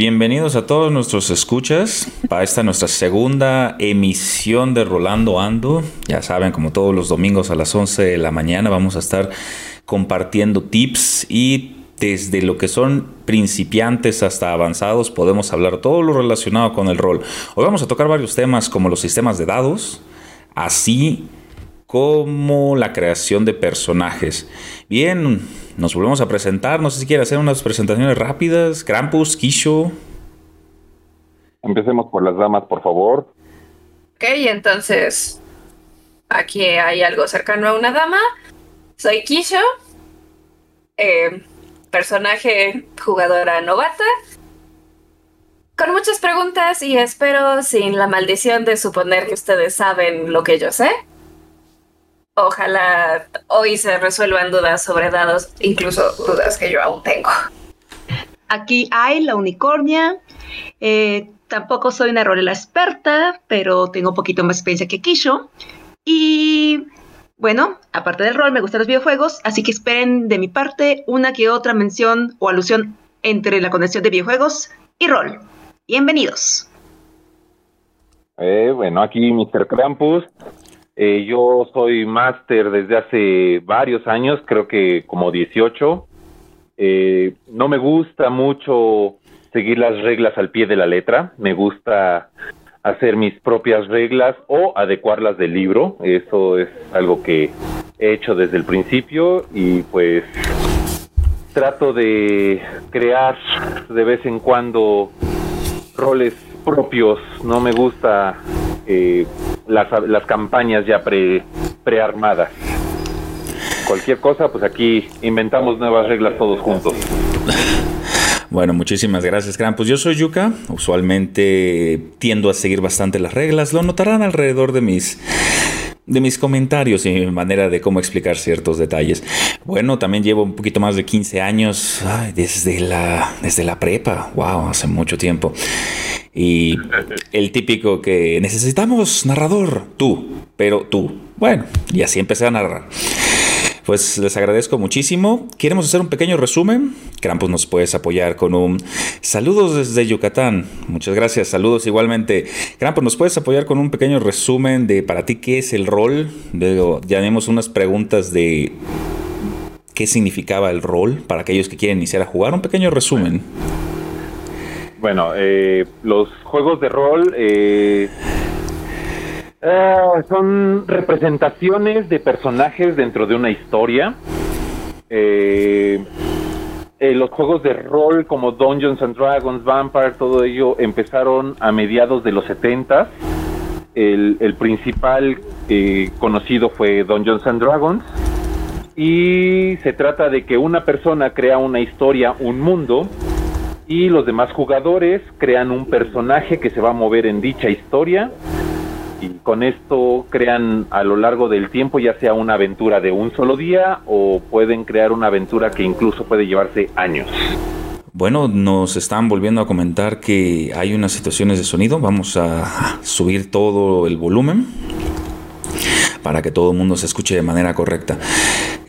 bienvenidos a todos nuestros escuchas para esta nuestra segunda emisión de Rolando Ando. Ya saben, como todos los domingos a las 11 de la mañana vamos a estar compartiendo tips y desde lo que son principiantes hasta avanzados podemos hablar todo lo relacionado con el rol. Hoy vamos a tocar varios temas como los sistemas de dados, así como la creación de personajes. Bien, nos volvemos a presentar. No sé si quiere hacer unas presentaciones rápidas. Krampus, Kisho. Empecemos por las damas, por favor. Ok, entonces aquí hay algo cercano a una dama. Soy Kisho, eh, personaje jugadora novata, con muchas preguntas y espero sin la maldición de suponer que ustedes saben lo que yo sé. Ojalá hoy se resuelvan dudas sobre dados, incluso dudas que yo aún tengo. Aquí hay la unicornia. Eh, tampoco soy una rolera experta, pero tengo un poquito más experiencia que Kisho. Y bueno, aparte del rol, me gustan los videojuegos, así que esperen de mi parte una que otra mención o alusión entre la conexión de videojuegos y rol. Bienvenidos. Eh, bueno, aquí Mr. Krampus. Eh, yo soy máster desde hace varios años, creo que como 18. Eh, no me gusta mucho seguir las reglas al pie de la letra, me gusta hacer mis propias reglas o adecuarlas del libro, eso es algo que he hecho desde el principio y pues trato de crear de vez en cuando roles propios, no me gusta eh, las, las, campañas ya pre, prearmadas. Cualquier cosa, pues aquí inventamos nuevas reglas todos juntos. Bueno, muchísimas gracias, Krampus. Yo soy Yuka. Usualmente tiendo a seguir bastante las reglas. Lo notarán alrededor de mis de mis comentarios y mi manera de cómo explicar ciertos detalles. Bueno, también llevo un poquito más de 15 años desde, la, desde la prepa. Wow, hace mucho tiempo. Y el típico que necesitamos narrador, tú, pero tú. Bueno, y así empecé a narrar. Pues les agradezco muchísimo. Queremos hacer un pequeño resumen. Krampus nos puedes apoyar con un saludos desde Yucatán. Muchas gracias. Saludos igualmente. Krampus nos puedes apoyar con un pequeño resumen de para ti qué es el rol. Luego ya tenemos unas preguntas de qué significaba el rol para aquellos que quieren iniciar a jugar. Un pequeño resumen. Bueno, eh, los juegos de rol eh, eh, son representaciones de personajes dentro de una historia. los juegos de rol como Dungeons and Dragons, Vampire, todo ello empezaron a mediados de los 70 el, principal conocido fue Dungeons and Dragons. Y se trata de que una persona crea una historia, un mundo, y los demás jugadores crean un personaje que se va a mover en dicha historia y con esto crean a lo largo del tiempo ya sea una aventura de un solo día o pueden crear una aventura que incluso puede llevarse años. Bueno, nos están volviendo a comentar que hay unas situaciones de sonido. Vamos a subir todo el volumen para que todo el mundo se escuche de manera correcta.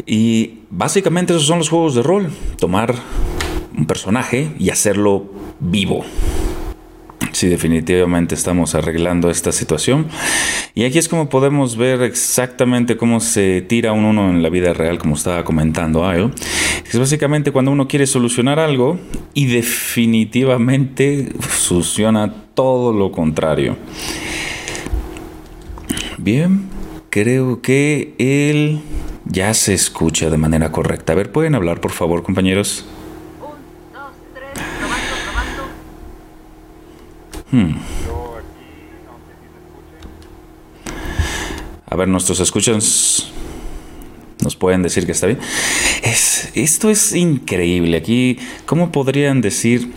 Y básicamente esos son los juegos de rol. Tomar un personaje y hacerlo vivo. Sí, definitivamente estamos arreglando esta situación. Y aquí es como podemos ver exactamente cómo se tira un uno en la vida real, como estaba comentando Ayo. Es básicamente cuando uno quiere solucionar algo y definitivamente soluciona todo lo contrario. Bien, creo que él ya se escucha de manera correcta. A ver, ¿pueden hablar por favor, compañeros? Hmm. A ver, nuestros escuchas nos pueden decir que está bien. Es, esto es increíble. Aquí, ¿cómo podrían decir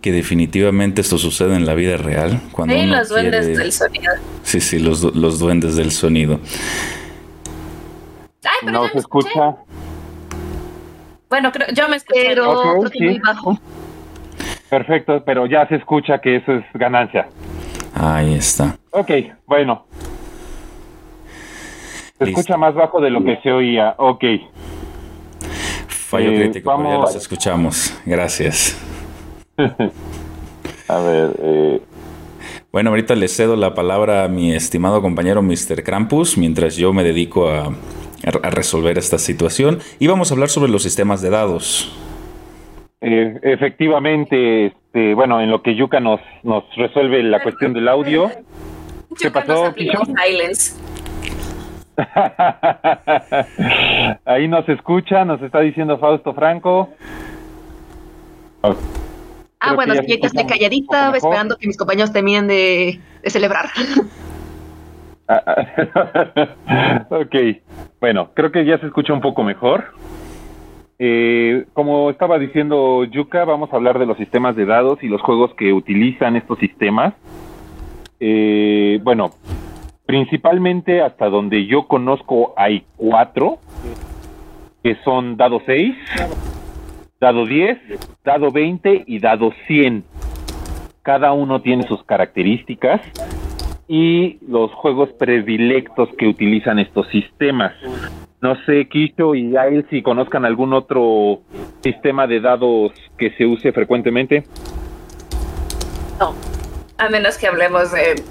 que definitivamente esto sucede en la vida real? Cuando sí, los duendes del sonido. Sí, sí, los, los duendes del sonido. Ay, pero no se escucha. Bueno, creo, yo me escuché, pero muy bajo. Perfecto, pero ya se escucha que eso es ganancia. Ahí está. Ok, bueno. Se escucha más bajo de lo que se oía. Ok. Fallo eh, crítico, ya los escuchamos. Gracias. A ver, eh, Bueno, ahorita le cedo la palabra a mi estimado compañero Mr. Krampus mientras yo me dedico a, a resolver esta situación y vamos a hablar sobre los sistemas de dados. Eh, efectivamente, este, bueno, en lo que Yuka nos, nos resuelve la cuestión del audio. ¿Qué Yuka pasó, nos silence. Ahí nos escucha, nos está diciendo Fausto Franco. Ah, Creo bueno, que ya sí, yo se estoy calladita, esperando que mis compañeros terminen de, de celebrar. ok, bueno, creo que ya se escucha un poco mejor. Eh, como estaba diciendo Yuka, vamos a hablar de los sistemas de dados y los juegos que utilizan estos sistemas. Eh, bueno, principalmente hasta donde yo conozco hay cuatro, que son dado 6, dado 10, dado 20 y dado 100. Cada uno tiene sus características y los juegos predilectos que utilizan estos sistemas. No sé, Kisho y Ail, si conozcan algún otro sistema de dados que se use frecuentemente. No. A menos que hablemos de.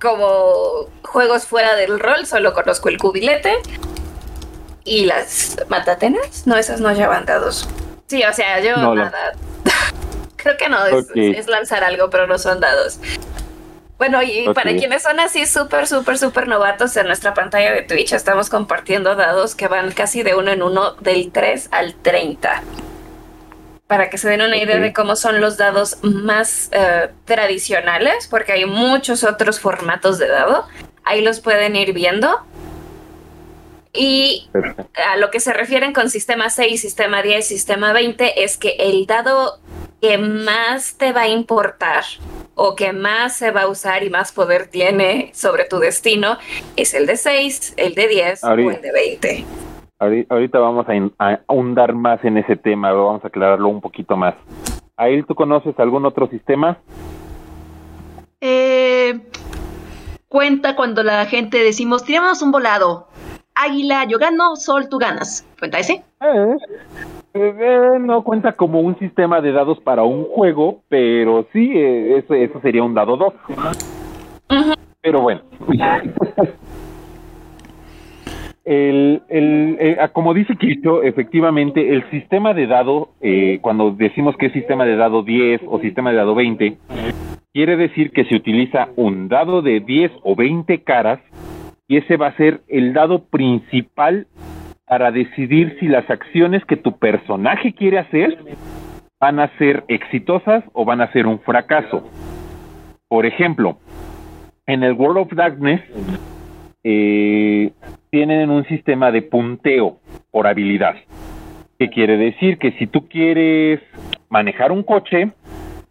Como juegos fuera del rol, solo conozco el cubilete. Y las matatenas. No, esas no llevan dados. Sí, o sea, yo No, nada. Creo que no, es, es lanzar algo, pero no son dados. Bueno, y para quienes son así súper, súper, súper novatos, en nuestra pantalla de Twitch estamos compartiendo dados que van casi de uno en uno, del 3 al 30. Para que se den una idea de cómo son los dados más eh, tradicionales, porque hay muchos otros formatos de dado. Ahí los pueden ir viendo. Y a lo que se refieren con sistema 6, sistema 10, sistema 20 es que el dado que más te va a importar o que más se va a usar y más poder tiene sobre tu destino es el de 6, el de 10 o el de 20. Ahori- Ahorita vamos a ahondar más en ese tema, vamos a aclararlo un poquito más. Ail, ¿tú conoces algún otro sistema? Eh, cuenta cuando la gente decimos, tiramos un volado. Águila, yo gano, sol, tú ganas. ¿Cuenta ese? Eh, eh, no cuenta como un sistema de dados para un juego, pero sí, eh, eso, eso sería un dado 2. Ujú. Pero bueno. El, el, eh, ah, como dice Kircho, efectivamente, el sistema de dado, eh, cuando decimos que es sistema de dado 10 o sistema de dado 20, quiere decir que se utiliza un dado de 10 o 20 caras y ese va a ser el dado principal para decidir si las acciones que tu personaje quiere hacer van a ser exitosas o van a ser un fracaso. Por ejemplo, en el World of Darkness eh, tienen un sistema de punteo por habilidad. ¿Qué quiere decir? Que si tú quieres manejar un coche,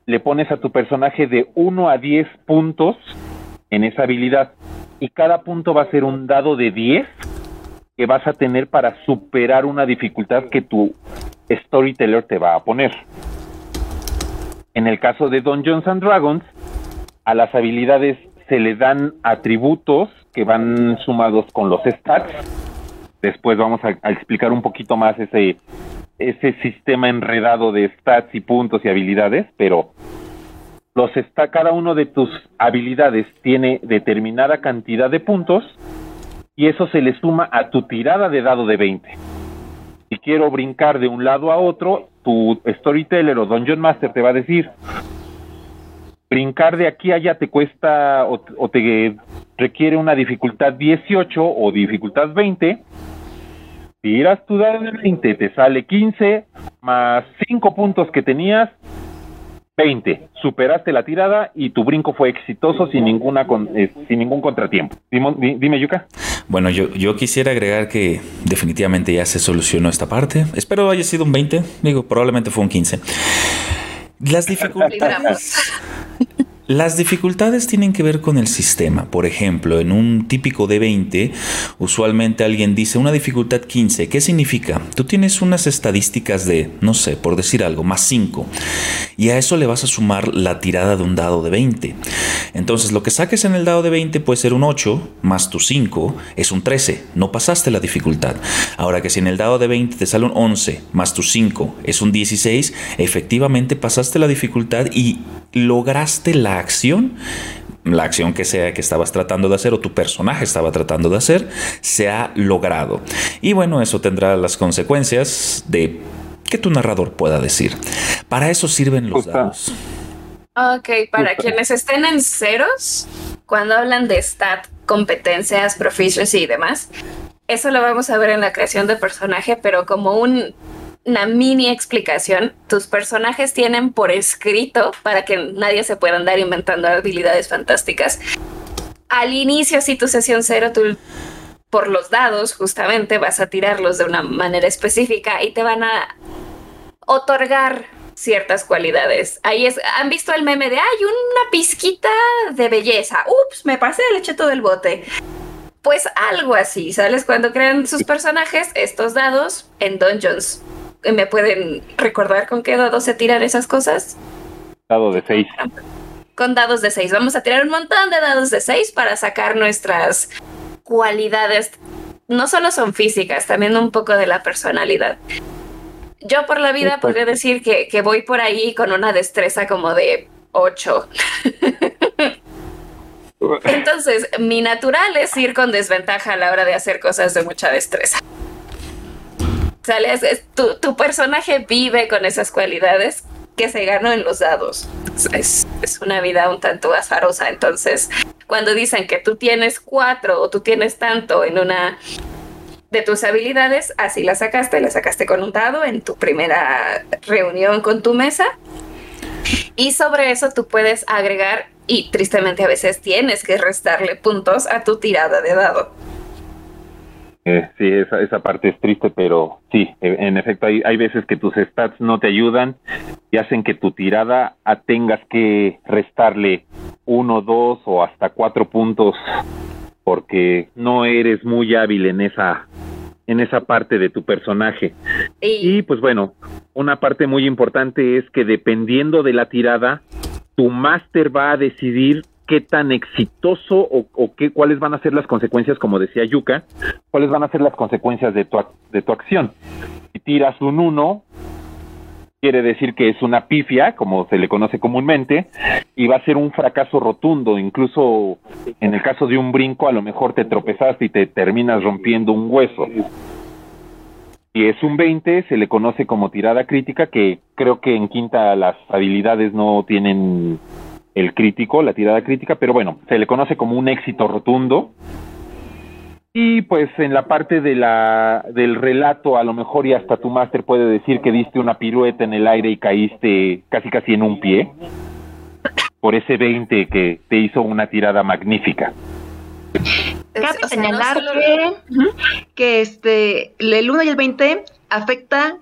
le pones a tu personaje de 1 a 10 puntos en esa habilidad. Y cada punto va a ser un dado de 10 que vas a tener para superar una dificultad que tu storyteller te va a poner. En el caso de Dungeons and Dragons, a las habilidades se le dan atributos que van sumados con los stats. Después vamos a, a explicar un poquito más ese, ese sistema enredado de stats y puntos y habilidades, pero los está cada uno de tus habilidades tiene determinada cantidad de puntos y eso se le suma a tu tirada de dado de 20. Si quiero brincar de un lado a otro, tu storyteller o dungeon master te va a decir brincar de aquí a allá te cuesta o, te requiere una dificultad 18 o dificultad 20. Tiras tu dado de 20, te sale 15 más 5 puntos que tenías, 20. Superaste la tirada y tu brinco fue exitoso sin ninguna con- eh, sin ningún contratiempo. Dime, di- dime, Yuka. Bueno, yo, yo quisiera agregar que definitivamente ya se solucionó esta parte. Espero haya sido un 20, digo, probablemente fue un 15. Las dificultades... Las dificultades tienen que ver con el sistema. Por ejemplo, en un típico de 20, usualmente alguien dice una dificultad 15. ¿Qué significa? Tú tienes unas estadísticas de, no sé, por decir algo, más 5. Y a eso le vas a sumar la tirada de un dado de 20. Entonces lo que saques en el dado de 20 puede ser un 8 más tu 5 es un 13. No pasaste la dificultad. Ahora que si en el dado de 20 te sale un 11 más tu 5 es un 16, efectivamente pasaste la dificultad y lograste la acción la acción que sea que estabas tratando de hacer o tu personaje estaba tratando de hacer, se ha logrado. Y bueno, eso tendrá las consecuencias de que tu narrador pueda decir. Para eso sirven los dados. Ok, para quienes estén en ceros, cuando hablan de stat, competencias, proficiency y demás, eso lo vamos a ver en la creación de personaje, pero como un, una mini explicación, tus personajes tienen por escrito, para que nadie se pueda andar inventando habilidades fantásticas. Al inicio, si tu sesión cero, tú por los dados, justamente vas a tirarlos de una manera específica y te van a otorgar ciertas cualidades. Ahí es, han visto el meme de, hay una pizquita de belleza. Ups, me pasé el lecheto del bote. Pues algo así, ¿sabes? Cuando crean sus personajes, estos dados en Dungeons. ¿Me pueden recordar con qué dados se tiran esas cosas? Dado de 6. Con dados de 6. Vamos a tirar un montón de dados de 6 para sacar nuestras cualidades. No solo son físicas, también un poco de la personalidad. Yo por la vida podría decir que, que voy por ahí con una destreza como de 8. Entonces, mi natural es ir con desventaja a la hora de hacer cosas de mucha destreza. ¿Sales? tu, tu, personaje vive con esas cualidades que se ganó en los dados. Es, es, una vida un tanto azarosa. Entonces, cuando dicen que tú tienes cuatro o tú tienes tanto en una de tus habilidades, así la sacaste, la sacaste con un dado en tu primera reunión con tu mesa. Y sobre eso tú puedes agregar, y tristemente a veces tienes que restarle puntos a tu tirada de dado. Eh, sí, esa, esa parte es triste, pero sí, en efecto hay, hay veces que tus stats no te ayudan y hacen que tu tirada a tengas que restarle uno, dos o hasta cuatro puntos porque no eres muy hábil en esa en esa parte de tu personaje. Y, y pues bueno, una parte muy importante es que dependiendo de la tirada, tu máster va a decidir qué tan exitoso o, qué, cuáles van a ser las consecuencias, como decía Yuka, cuáles van a ser las consecuencias de tu, de tu acción. Si tiras un 1, quiere decir que es una pifia, como se le conoce comúnmente, y va a ser un fracaso rotundo. Incluso en el caso de un brinco, a lo mejor te tropezaste y te terminas rompiendo un hueso. Si es un 20, se le conoce como tirada crítica, que creo que en quinta las habilidades no tienen el crítico, la tirada crítica, pero bueno, se le conoce como un éxito rotundo. Y pues en la parte de la, del relato, a lo mejor y hasta tu máster puede decir que diste una pirueta en el aire y caíste casi casi en un pie, por ese 20 que te hizo una tirada magnífica. Cabe o sea, señalar no solo... que, que este, el 1 y el 20 afecta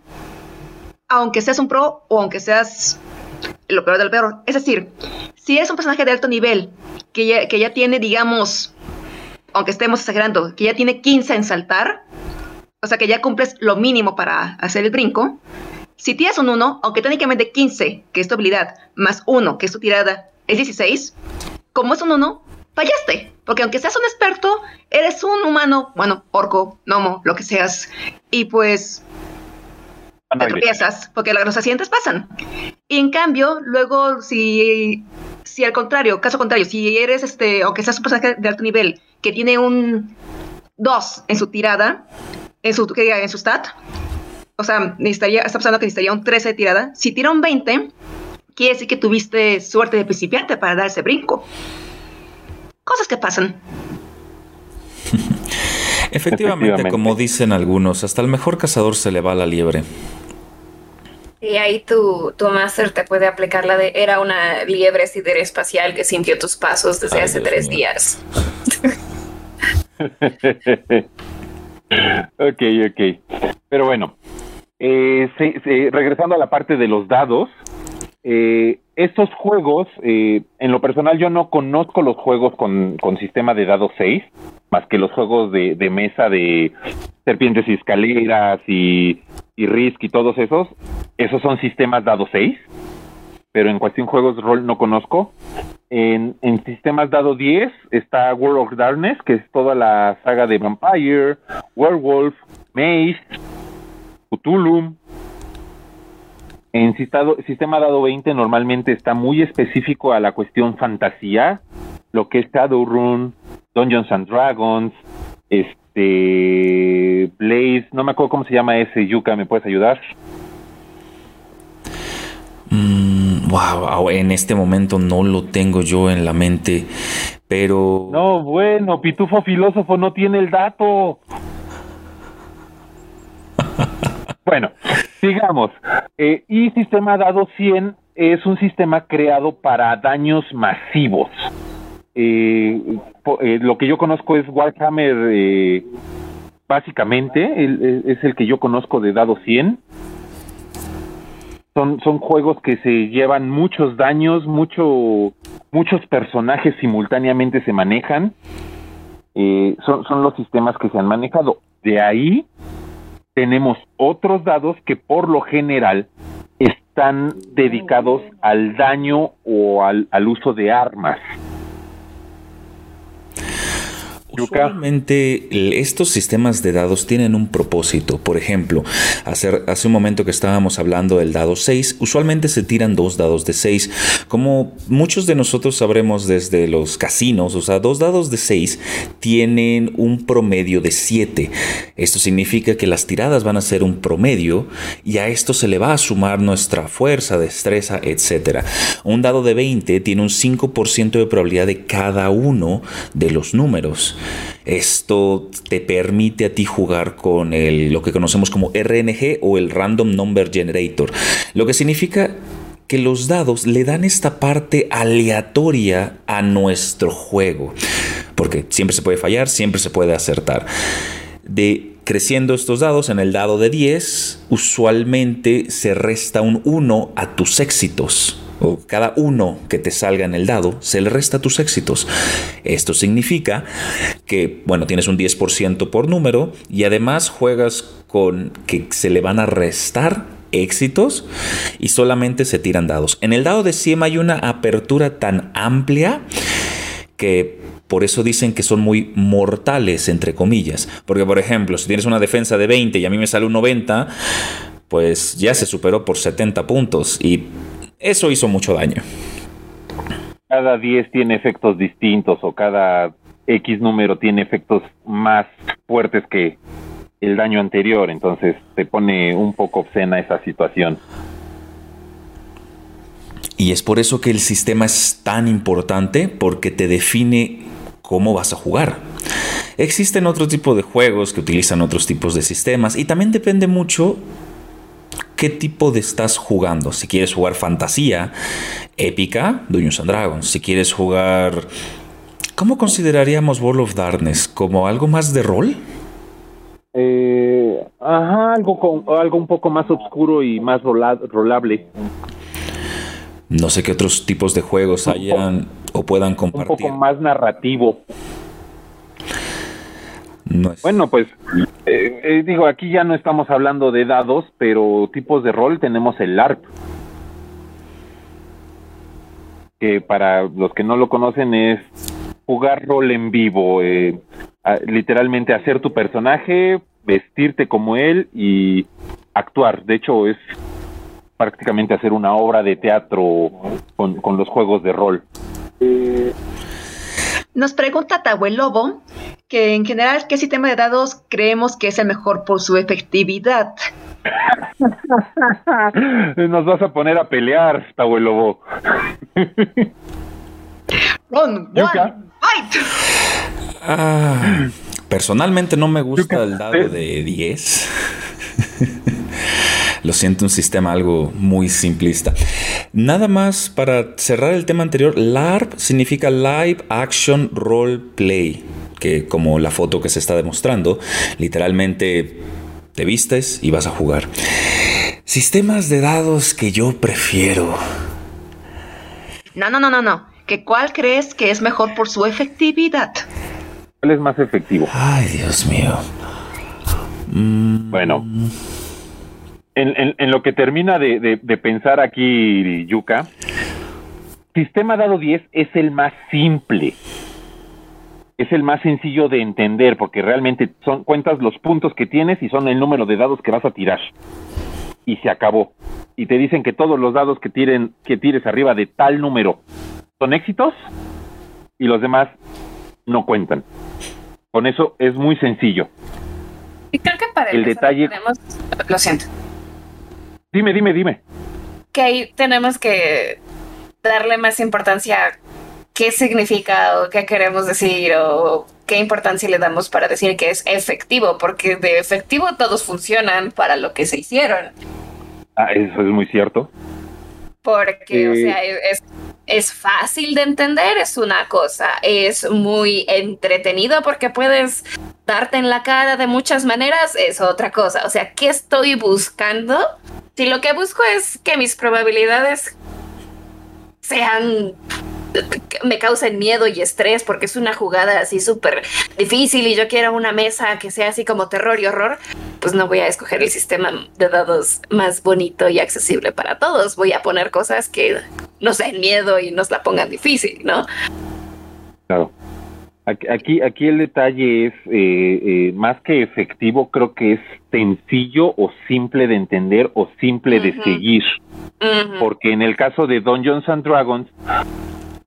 aunque seas un pro o aunque seas lo peor del peor. Es decir, si es un personaje de alto nivel que ya, que ya tiene, digamos, aunque estemos exagerando, que ya tiene 15 en saltar, o sea que ya cumples lo mínimo para hacer el brinco. Si tienes un 1, aunque técnicamente 15, que es tu habilidad, más 1, que es tu tirada, es 16, como es un 1, fallaste. Porque aunque seas un experto, eres un humano, bueno, orco, gnomo, lo que seas. Y pues te tropiezas, porque los accidentes pasan. Y en cambio, luego, si, si al contrario, caso contrario, si eres, este, aunque seas un personaje de alto nivel, que tiene un 2 en su tirada, en su, en su stat, o sea, necesitaría, está pasando que necesitaría un 13 de tirada, si tira un 20, quiere decir que tuviste suerte de principiante para dar ese brinco. Cosas que pasan. Efectivamente, Efectivamente, como dicen algunos, hasta el mejor cazador se le va la liebre. Y ahí tu, tu máster te puede aplicar la de era una liebre siderespacial que sintió tus pasos desde Ay, hace Dios tres mío. días. ok, ok. Pero bueno, eh, se, se, regresando a la parte de los dados, eh, estos juegos, eh, en lo personal yo no conozco los juegos con, con sistema de dados 6, más que los juegos de, mesa de serpientes y escaleras y, y Risk y todos esos. Esos son sistemas dados 6, pero en cuestión juegos rol no conozco. En, en sistemas dado 10 está World of Darkness, que es toda la saga de Vampire, Werewolf, Maze, Cthulhu. En sistado- sistema dado 20 normalmente está muy específico a la cuestión fantasía, lo que es Shadowrun, Dungeons and Dragons, este Blaze, no me acuerdo cómo se llama ese Yuka, ¿me puedes ayudar? Mm, wow, en este momento no lo tengo yo en la mente, pero... No, bueno, Pitufo Filósofo no tiene el dato. bueno, sigamos. Eh, y sistema dado 100 es un sistema creado para daños masivos. Eh, eh, lo que yo conozco es Warhammer, eh, básicamente, es el que yo conozco de dado 100. Son, son juegos que se llevan muchos daños, mucho, muchos personajes simultáneamente se manejan. Son, son los sistemas que se han manejado. De ahí tenemos otros dados que por lo general están dedicados al daño o al, al uso de armas. Usualmente estos sistemas de dados tienen un propósito. Por ejemplo, hace, hace un momento que estábamos hablando del dado 6, usualmente se tiran dos dados de 6. Como muchos de nosotros sabremos desde los casinos, o sea, dos dados de 6 tienen un promedio de 7. Esto significa que las tiradas van a ser un promedio y a esto se le va a sumar nuestra fuerza, destreza, etc. Un dado de 20 tiene un 5% de probabilidad de cada uno de los números. Esto te permite a ti jugar con el, lo que conocemos como RNG o el Random Number Generator, lo que significa que los dados le dan esta parte aleatoria a nuestro juego, porque siempre se puede fallar, siempre se puede acertar. De creciendo estos dados en el dado de 10, usualmente se resta un 1 a tus éxitos. O cada uno que te salga en el dado se le resta tus éxitos. Esto significa que, bueno, tienes un 10% por número y además juegas con que se le van a restar éxitos y solamente se tiran dados. En el dado de 100 hay una apertura tan amplia que por eso dicen que son muy mortales, entre comillas. Porque, por ejemplo, si tienes una defensa de 20 y a mí me sale un 90, pues ya se superó por 70 puntos y eso hizo mucho daño. Cada 10 tiene efectos distintos o cada X número tiene efectos más fuertes que el daño anterior, entonces te pone un poco obscena esa situación. Y es por eso que el sistema es tan importante porque te define cómo vas a jugar. Existen otro tipo de juegos que utilizan otros tipos de sistemas y también depende mucho qué tipo de estás jugando. Si quieres jugar fantasía épica, Dungeons and Dragons. Si quieres jugar... ¿Cómo consideraríamos World of Darkness? ¿Como algo más de rol? Eh, ajá, algo, con, algo un poco más oscuro y más rola, rolable. No sé qué otros tipos de juegos hayan o puedan Un compartir. poco más narrativo. No es- Bueno, pues eh, eh, digo, aquí ya no estamos hablando de dados, pero tipos de rol tenemos el LARP. Que para los que no lo conocen es jugar rol en vivo, eh, literalmente hacer tu personaje, vestirte como él y actuar. De hecho, es prácticamente hacer una obra de teatro con, con los juegos de rol. Nos pregunta Tahue Lobo que en general qué sistema de dados creemos que es el mejor por su efectividad. Nos vas a poner a pelear, Tawel Lobo. Ron, Yuka. one, fight. Ah, personalmente no me gusta el dado eh. de 10. Lo siento, un sistema algo muy simplista. Nada más para cerrar el tema anterior, LARP significa Live Action Role Play, que como la foto que se está demostrando, literalmente te vistes y vas a jugar. Sistemas de dados que yo prefiero. No, no, no, no, no. ¿Que ¿Cuál crees que es mejor por su efectividad? ¿Cuál es más efectivo? Ay, Dios mío. Mm, Bueno, en, en- en lo que termina de, de- de pensar aquí Yuka, sistema dado 10 es el más simple. Es el más sencillo de entender porque realmente son cuentas los puntos que tienes y son el número de dados que vas a tirar. Y se acabó. Y te dicen que todos los dados que tiren que tires arriba de tal número son éxitos y los demás no cuentan. Con eso es muy sencillo. Y creo que para El detalle- tenemos- lo siento. Dime, dime, dime. que ahí tenemos que darle más importancia a qué significa o qué queremos decir o qué importancia le damos para decir que es efectivo, porque de efectivo todos funcionan para lo que se hicieron. Ah, eso es muy cierto. Porque, o sea, es, es fácil de entender, es una cosa, es muy entretenido porque puedes darte en la cara de muchas maneras, es otra cosa. O sea, ¿qué estoy buscando? Si lo que busco es que mis probabilidades sean me causen miedo y estrés porque es una jugada así súper difícil y yo quiero una mesa que sea así como terror y horror, pues no voy a escoger el sistema de dados más bonito y accesible para todos. Voy a poner cosas que nos den miedo y nos la pongan difícil, ¿no? Claro. Aquí, aquí, el detalle es eh, eh, más que efectivo, creo que es sencillo o simple de entender o simple de seguir. Porque en el caso de Dungeons and Dragons,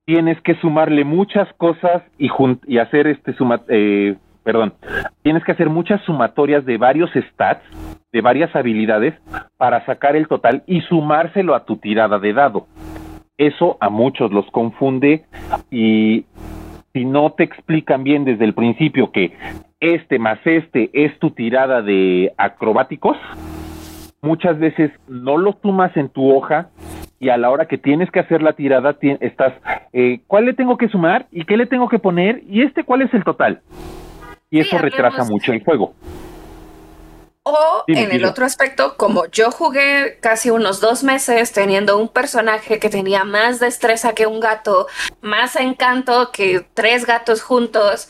tienes que sumarle muchas cosas y, y hacer este suma, eh, perdón, tienes que hacer muchas sumatorias de varios stats, de varias habilidades, para sacar el total y sumárselo a tu tirada de dado. Eso a muchos los confunde y si no te explican bien desde el principio que este más este es tu tirada de acrobáticos, muchas veces no lo sumas en tu hoja y a la hora que tienes que hacer la tirada ti- estás, eh, ¿cuál le tengo que sumar y qué le tengo que poner y este cuál es el total? Y Sí, eso retrasa mucho el juego. O Dime, en el otro aspecto, como yo jugué casi unos dos meses teniendo un personaje que tenía más destreza que un gato, más encanto que tres gatos juntos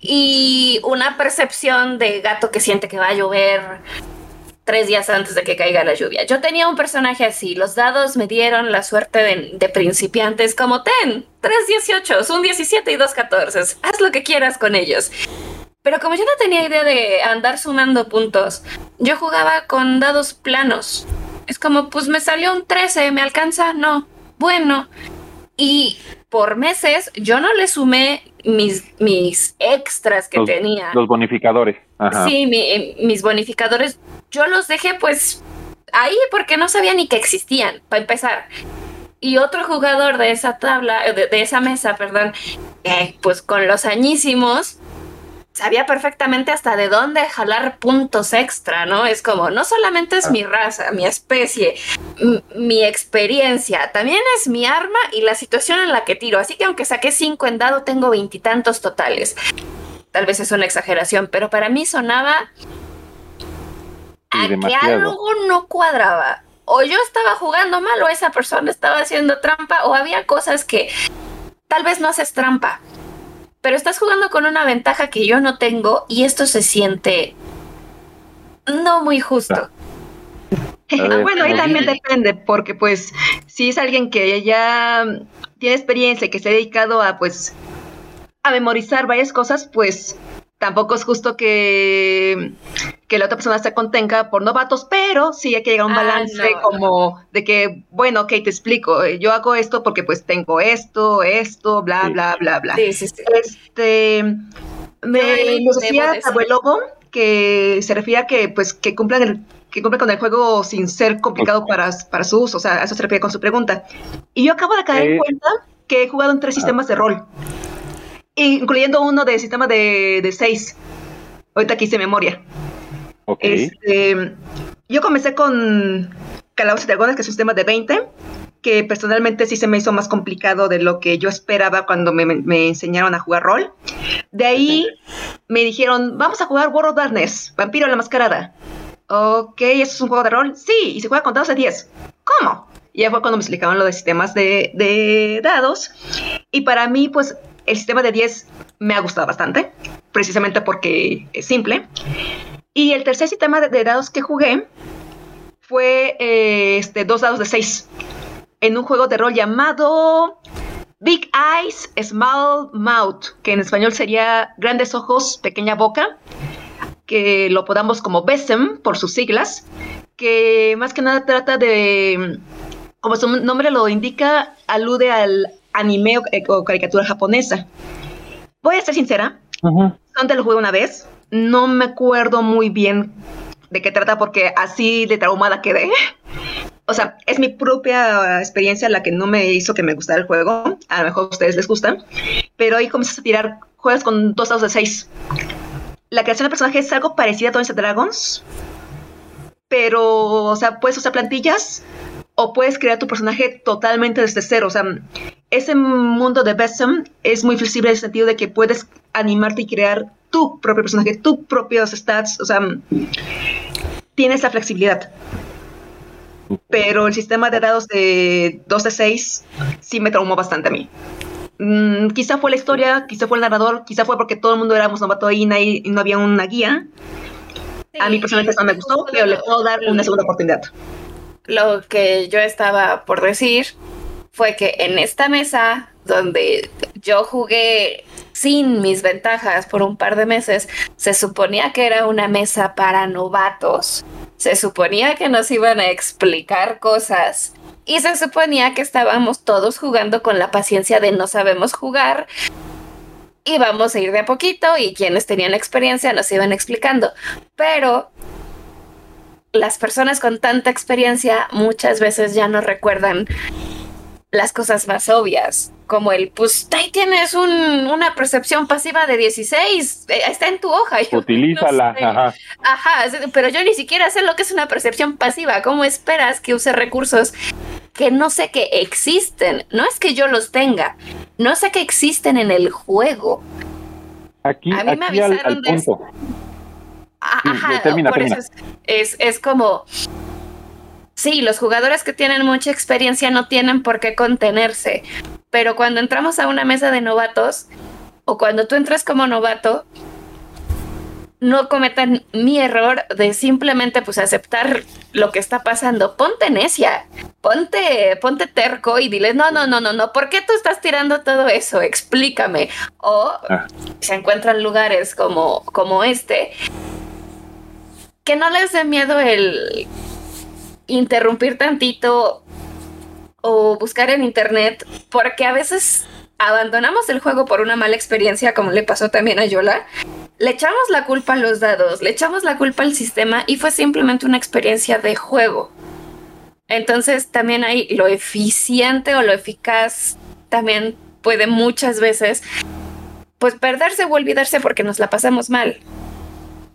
y una percepción de gato que siente que va a llover tres días antes de que caiga la lluvia. Yo tenía un personaje así, los dados me dieron la suerte de, de principiantes como ten, tres 18, un 17 y dos 14, haz lo que quieras con ellos. Pero como yo no tenía idea de andar sumando puntos, yo jugaba con dados planos. Es como, pues me salió un 13, ¿me alcanza? No. Bueno. Y por meses yo no le sumé mis, mis extras que Los- tenía. Los bonificadores. Ajá. Sí, mi- eh, mis bonificadores, yo los dejé pues ahí porque no sabía ni que existían, para empezar. Y otro jugador de esa tabla, eh, de, de esa mesa, perdón, eh, pues con los añísimos, sabía perfectamente hasta de dónde jalar puntos extra, ¿no? Es como, no solamente es mi raza, mi especie, mi experiencia, también es mi arma y la situación en la que tiro. Así que aunque saqué cinco en dado, tengo veintitantos totales. Tal vez es una exageración, pero para mí sonaba a que algo no cuadraba. O yo estaba jugando mal, o esa persona estaba haciendo trampa, o había cosas que tal vez no haces trampa, pero estás jugando con una ventaja que yo no tengo y esto se siente no muy justo. A ver, bueno, ahí también depende, porque pues si es alguien que ya tiene experiencia y que se ha dedicado a pues a memorizar varias cosas, pues tampoco es justo que, que la otra persona se contenga por novatos, pero sí hay que llegar a un Ah, balance no, como de que, bueno, ok, te explico, yo hago esto porque pues tengo esto, esto, bla, Sí. bla, bla, bla. Sí, sí, sí. Este, me nos decía Abuelobo que se refiere a que pues que cumplan el que cumplan con el juego sin ser complicado para, para su uso, o sea, a eso se refiere con su pregunta. Y yo acabo de caer en Eh. cuenta que he jugado en tres sistemas de rol, incluyendo uno de sistema de, de seis. Ahorita aquí hice memoria. Ok. Este, yo comencé con Calabozos y Dragones, que es un sistema de 20, que personalmente sí se me hizo más complicado de lo que yo esperaba cuando me, me- me enseñaron a jugar rol. De ahí me dijeron, vamos a jugar World of Darkness, Vampiro a la Mascarada. Ok, ¿eso es un juego de rol? Sí, y se juega con dados de 10. ¿Cómo? Y ya fue cuando me explicaban lo de sistemas de, de dados. Y para mí, pues, el sistema de 10 me ha gustado bastante, precisamente porque es simple. Y el tercer sistema de, dados que jugué fue eh, este, dos dados de seis. en un juego de rol llamado Big Eyes, Small Mouth, que en español sería Grandes Ojos, Pequeña Boca, que lo podamos como BESEM por sus siglas, que más que nada trata de, como su nombre lo indica, alude al anime o, caricatura japonesa. Voy a ser sincera, antes lo jugué una vez, no me acuerdo muy bien de qué trata porque así de traumada quedé. O sea, es mi propia experiencia la que no me hizo que me gustara el juego. A lo mejor a ustedes les gusta. Pero ahí comienzas a tirar juegos con dos dados de seis. La creación de personaje es algo parecido a Dungeons Dragons. Pero, o sea, puedes usar plantillas o puedes crear tu personaje totalmente desde cero. O sea, ese mundo de Besem es muy flexible en el sentido de que puedes animarte y crear tu propio personaje, tus propios stats, o sea, tienes la flexibilidad. Pero el sistema de dados de 2 de 6 sí me traumó bastante a mí. Mm, quizá fue la historia, quizá fue el narrador, quizá fue porque todo el mundo éramos novato ahí y no había una guía. a mí personalmente no me gustó, pero le puedo dar una segunda oportunidad. Lo que yo estaba por decir fue que en esta mesa donde yo jugué sin mis ventajas por un par de meses, se suponía que era una mesa para novatos. Se suponía que nos iban a explicar cosas. Y se suponía que estábamos todos jugando con la paciencia de no sabemos jugar. Y vamos a ir de a poquito y quienes tenían experiencia nos iban explicando. Pero las personas con tanta experiencia muchas veces ya no recuerdan las cosas más obvias, como el, pues ahí tienes una percepción pasiva de 16, eh, está en tu hoja. Utilízala, ajá. Ajá, pero yo ni siquiera sé lo que es una percepción pasiva. ¿Cómo esperas que use recursos que no sé que existen? No es que yo los tenga, no sé que existen en el juego. Aquí, A mí me avisaron de Eso. Ajá, por eso es, es como Sí, los jugadores que tienen mucha experiencia no tienen por qué contenerse, pero cuando entramos a una mesa de novatos o cuando tú entras como novato, no cometan mi error de simplemente pues aceptar lo que está pasando. Ponte necia, ponte, ponte terco y dile, no, no, no, no, no, ¿por qué tú estás tirando todo eso? Explícame. O ah. se encuentran lugares como, como este, que no les dé miedo el interrumpir tantito o buscar en internet, porque a veces abandonamos el juego por una mala experiencia, como le pasó también a Yola. Le echamos la culpa a los dados, le echamos la culpa al sistema y fue simplemente una experiencia de juego. Entonces también hay lo eficiente o lo eficaz también puede muchas veces pues perderse o olvidarse porque nos la pasamos mal.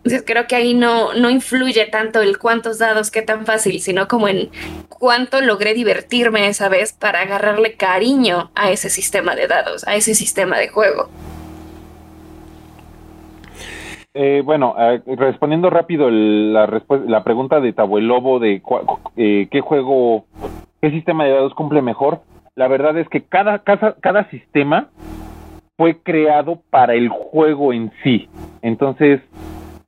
Entonces creo que ahí no, no influye tanto el cuántos dados, qué tan fácil, sino como en cuánto logré divertirme esa vez para agarrarle cariño a ese sistema de dados, a ese sistema de juego. Eh, bueno, respondiendo rápido la, la pregunta de Tabuelobo de eh, qué juego, qué sistema de dados cumple mejor, la verdad es que cada, cada, cada sistema fue creado para el juego en sí. Entonces,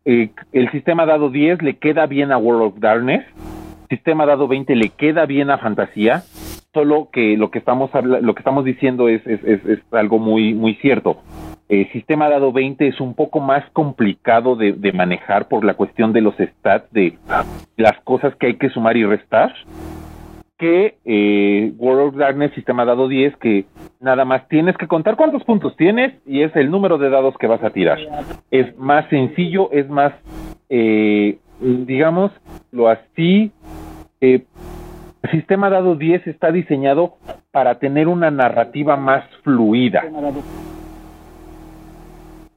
eh, el sistema dado 10 le queda bien a World of Darkness, sistema dado 20 le queda bien a Fantasía, solo que lo que estamos lo que estamos diciendo es, es, es, algo muy muy cierto. El sistema dado 20 es un poco más complicado de, de manejar por la cuestión de los stats, de las cosas que hay que sumar y restar que eh, World of Darkness sistema dado 10 que nada más tienes que contar cuántos puntos tienes y es el número de dados que vas a tirar. Es más sencillo, es más, eh, digamos, lo así. Eh, sistema dado 10 está diseñado para tener una narrativa más fluida.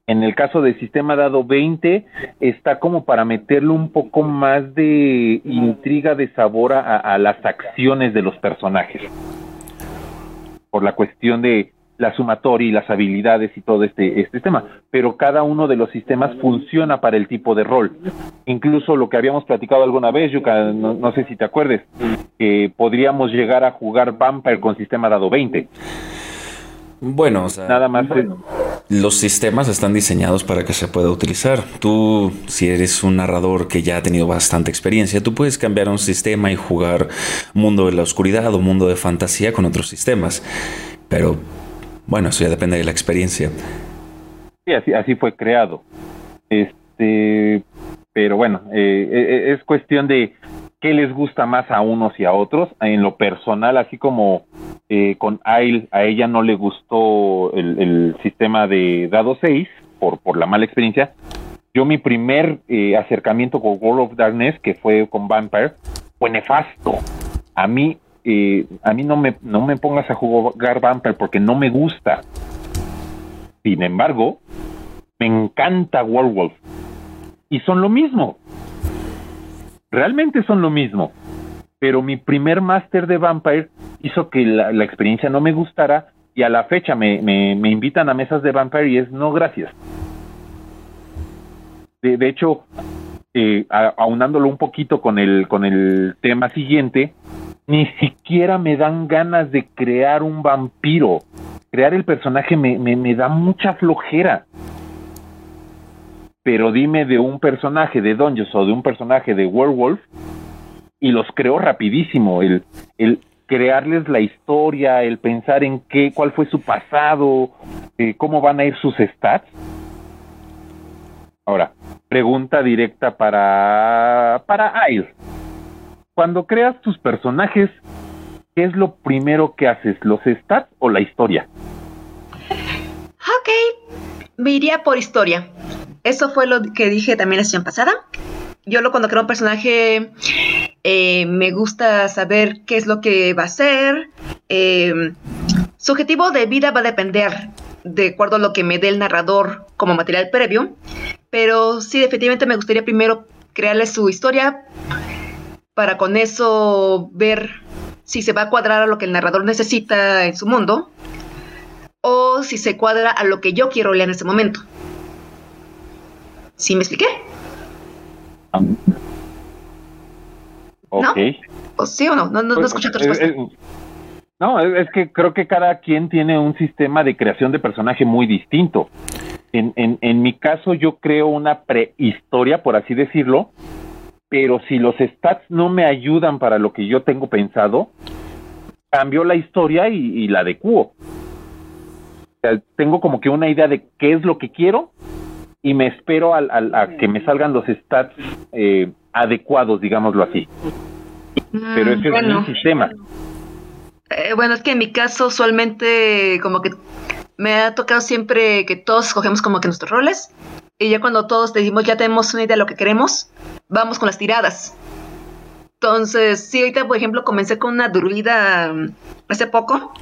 En el caso del sistema dado 20, está como para meterle un poco más de intriga, de sabor a, las acciones de los personajes. Por la cuestión de la sumatoria y las habilidades y todo este, este tema. Pero cada uno de los sistemas funciona para el tipo de rol. Incluso lo que habíamos platicado alguna vez, Yuka, no, sé si te acuerdes, que podríamos llegar a jugar Vampire con sistema dado 20 Bueno, o sea, Nada más. los sistemas están diseñados para que se pueda utilizar. Tú, si eres un narrador que ya ha tenido bastante experiencia, tú puedes cambiar un sistema y jugar mundo de la oscuridad o mundo de fantasía con otros sistemas. Pero, bueno, eso ya depende de la experiencia. Sí, así, así fue creado. Este, pero bueno, eh, eh, es cuestión de qué les gusta más a unos y a otros. En lo personal, así como eh, con Ail, a ella no le gustó el, sistema de dado 6 por, por la mala experiencia. Yo mi primer eh, acercamiento con World of Darkness, que fue con Vampire, fue nefasto. A mí, eh, a mí no me, no me pongas a jugar Vampire porque no me gusta. Sin embargo, me encanta Werewolf. Y son lo mismo. Realmente son lo mismo. Pero mi primer máster de Vampire hizo que la, experiencia no me gustara y a la fecha me, me, invitan a mesas de Vampire y es no gracias. De, de hecho, eh, aunándolo un poquito con el, con el tema siguiente, ni siquiera me dan ganas de crear un vampiro. Crear el personaje me, me da mucha flojera. Pero dime de un personaje de Dungeons o de un personaje de Werewolf y los creo rapidísimo. El, el crearles la historia, el pensar en qué, cuál fue su pasado, eh, cómo van a ir sus stats. Ahora, pregunta directa para, para Ail. Cuando creas tus personajes, ¿qué es lo primero que haces? ¿Los stats o la historia? Ok, me iría por historia. Eso fue lo que dije también la sesión pasada. Yo lo cuando creo un personaje eh, me gusta saber qué es lo que va a hacer. Eh, su objetivo de vida va a depender de acuerdo a lo que me dé el narrador como material previo. Pero sí, definitivamente me gustaría primero crearle su historia para con eso ver si se va a cuadrar a lo que el narrador necesita en su mundo o si se cuadra a lo que yo quiero leer en ese momento. ¿Sí me expliqué? Ok. ¿O sí o no? No, no, no Pues, escuché tu eh, respuesta. eh, no, es, es que creo que cada quien tiene un sistema de creación de personaje muy distinto. En, en, en mi caso, yo creo una prehistoria, por así decirlo, pero si los stats no me ayudan para lo que yo tengo pensado, cambio la historia y, y la adecuo. O sea, tengo como que una idea de qué es lo que quiero y me espero al, al- a que me salgan los stats eh, adecuados, digámoslo así. Pero ese Mm, es bueno, mi sistema. eh, bueno, es que en mi caso usualmente como que me ha tocado siempre que todos escogemos como que nuestros roles y ya cuando todos decimos ya tenemos una idea de lo que queremos, vamos con las tiradas. Entonces, sí, ahorita por ejemplo comencé con una druida mm, hace poco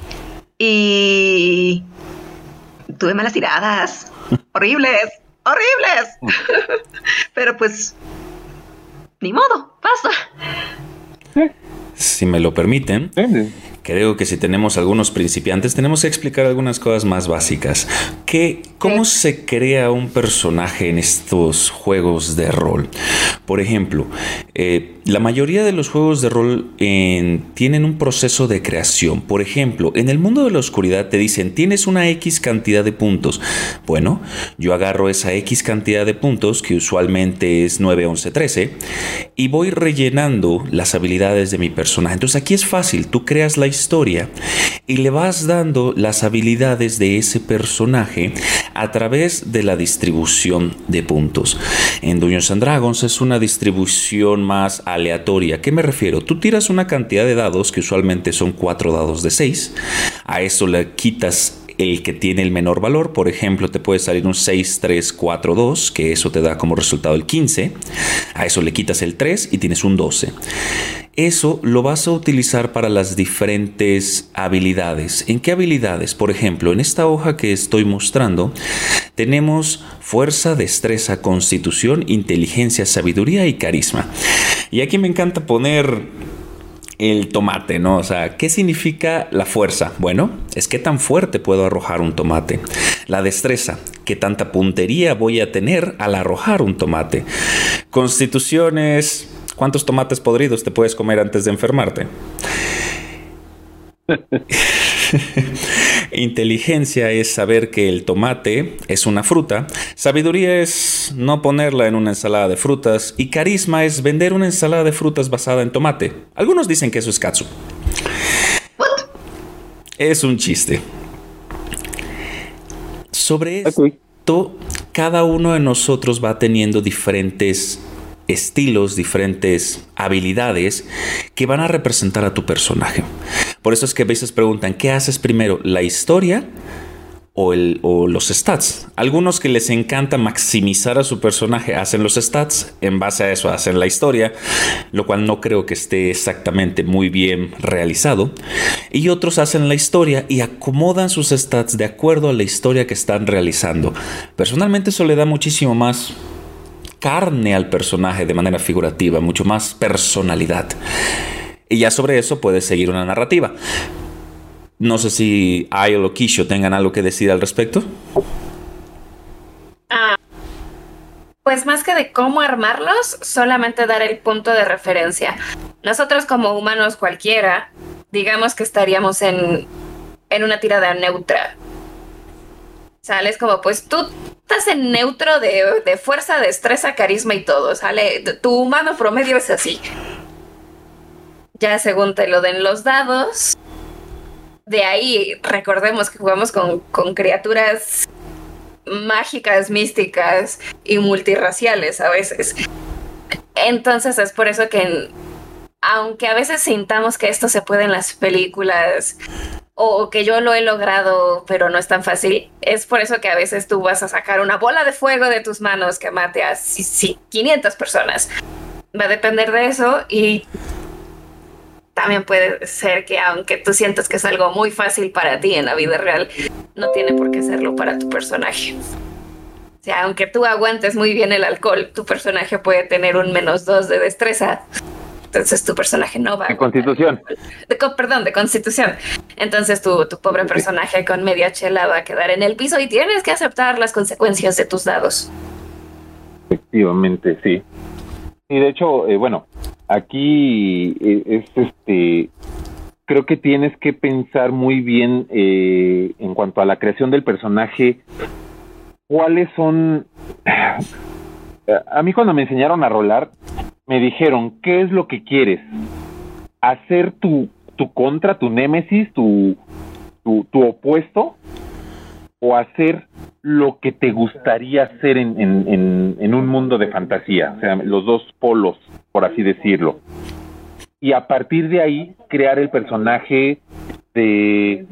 y tuve malas tiradas. horribles, horribles. Pero pues, ni modo, pasa. Si me lo permiten. Creo que si tenemos algunos principiantes, tenemos que explicar algunas cosas más básicas. ¿Qué, ¿Cómo se crea un personaje en estos juegos de rol? Por ejemplo, eh, la mayoría de los juegos de rol en- tienen un proceso de creación. Por ejemplo, en el mundo de la oscuridad te dicen, tienes una X cantidad de puntos. Bueno, yo agarro esa X cantidad de puntos, que usualmente es 9, 11, 13, y voy rellenando las habilidades de mi personaje. Entonces aquí es fácil, tú creas la historia y le vas dando las habilidades de ese personaje a través de la distribución de puntos. En Dungeons and Dragons es una distribución más aleatoria. ¿A qué me refiero? Tú tiras una cantidad de dados, que usualmente son 4 dados de 6, a eso le quitas el que tiene el menor valor. Por ejemplo, te puede salir un 6, 3, 4, 2, que eso te da como resultado el 15. A eso le quitas el 3 y tienes un 12. Eso lo vas a utilizar para las diferentes habilidades. ¿En qué habilidades? Por ejemplo, en esta hoja que estoy mostrando, tenemos fuerza, destreza, constitución, inteligencia, sabiduría y carisma. Y aquí me encanta poner el tomate, ¿no? O sea, ¿qué significa la fuerza? Bueno, es qué tan fuerte puedo arrojar un tomate. La destreza, qué tanta puntería voy a tener al arrojar un tomate. Constitución es cuántos tomates podridos te puedes comer antes de enfermarte. Inteligencia es saber que el tomate es una fruta. Sabiduría es no ponerla en una ensalada de frutas. Y carisma es vender una ensalada de frutas basada en tomate. Algunos dicen que eso es katsu. Es un chiste. Sobre esto, cada uno de nosotros va teniendo diferentes estilos, diferentes habilidades que van a representar a tu personaje. Por eso es que a veces preguntan, ¿qué haces primero? ¿La historia o, el, o, los stats? Algunos que les encanta maximizar a su personaje hacen los stats, en base a eso hacen la historia, lo cual no creo que esté exactamente muy bien realizado. Y otros hacen la historia y acomodan sus stats de acuerdo a la historia que están realizando. Personalmente eso le da muchísimo más carne al personaje de manera figurativa, mucho más personalidad. Y ya sobre eso puedes seguir una narrativa. No sé si Ayol o Kisho tengan algo que decir al respecto. Ah, pues más que de cómo armarlos, solamente dar el punto de referencia. Nosotros como humanos cualquiera, digamos que estaríamos en, en una tirada neutra. Sales como, pues tú estás en neutro de, fuerza, destreza, carisma y todo. Sale, tu humano promedio es así. Ya según te lo den los dados. De ahí, recordemos que jugamos con, con criaturas mágicas, místicas y multirraciales a veces. Entonces es por eso que, aunque a veces sintamos que esto se puede en las películas o que yo lo he logrado, pero no es tan fácil. Es por eso que a veces tú vas a sacar una bola de fuego de tus manos que mate a 500 personas. Va a depender de eso y también puede ser que aunque tú sientas que es algo muy fácil para ti en la vida real, no tiene por qué serlo para tu personaje. O sea, aunque tú aguantes muy bien el alcohol, tu personaje puede tener un menos dos de destreza entonces tu personaje no va. De constitución. perdón, de constitución. Entonces tu, tu pobre personaje con media chela va a quedar en el piso y tienes que aceptar las consecuencias de tus dados. Efectivamente, sí. Y de hecho, eh, bueno, aquí eh, es este. Creo que tienes que pensar muy bien eh, en cuanto a la creación del personaje. ¿Cuáles son.? A mí, cuando me enseñaron a rolar, me dijeron, ¿qué es lo que quieres? ¿Hacer tu, tu contra, tu némesis, tu, tu, opuesto? ¿O hacer lo que te gustaría hacer en, en, en, un mundo de fantasía? O sea, los dos polos, por así decirlo. Y a partir de ahí, crear el personaje de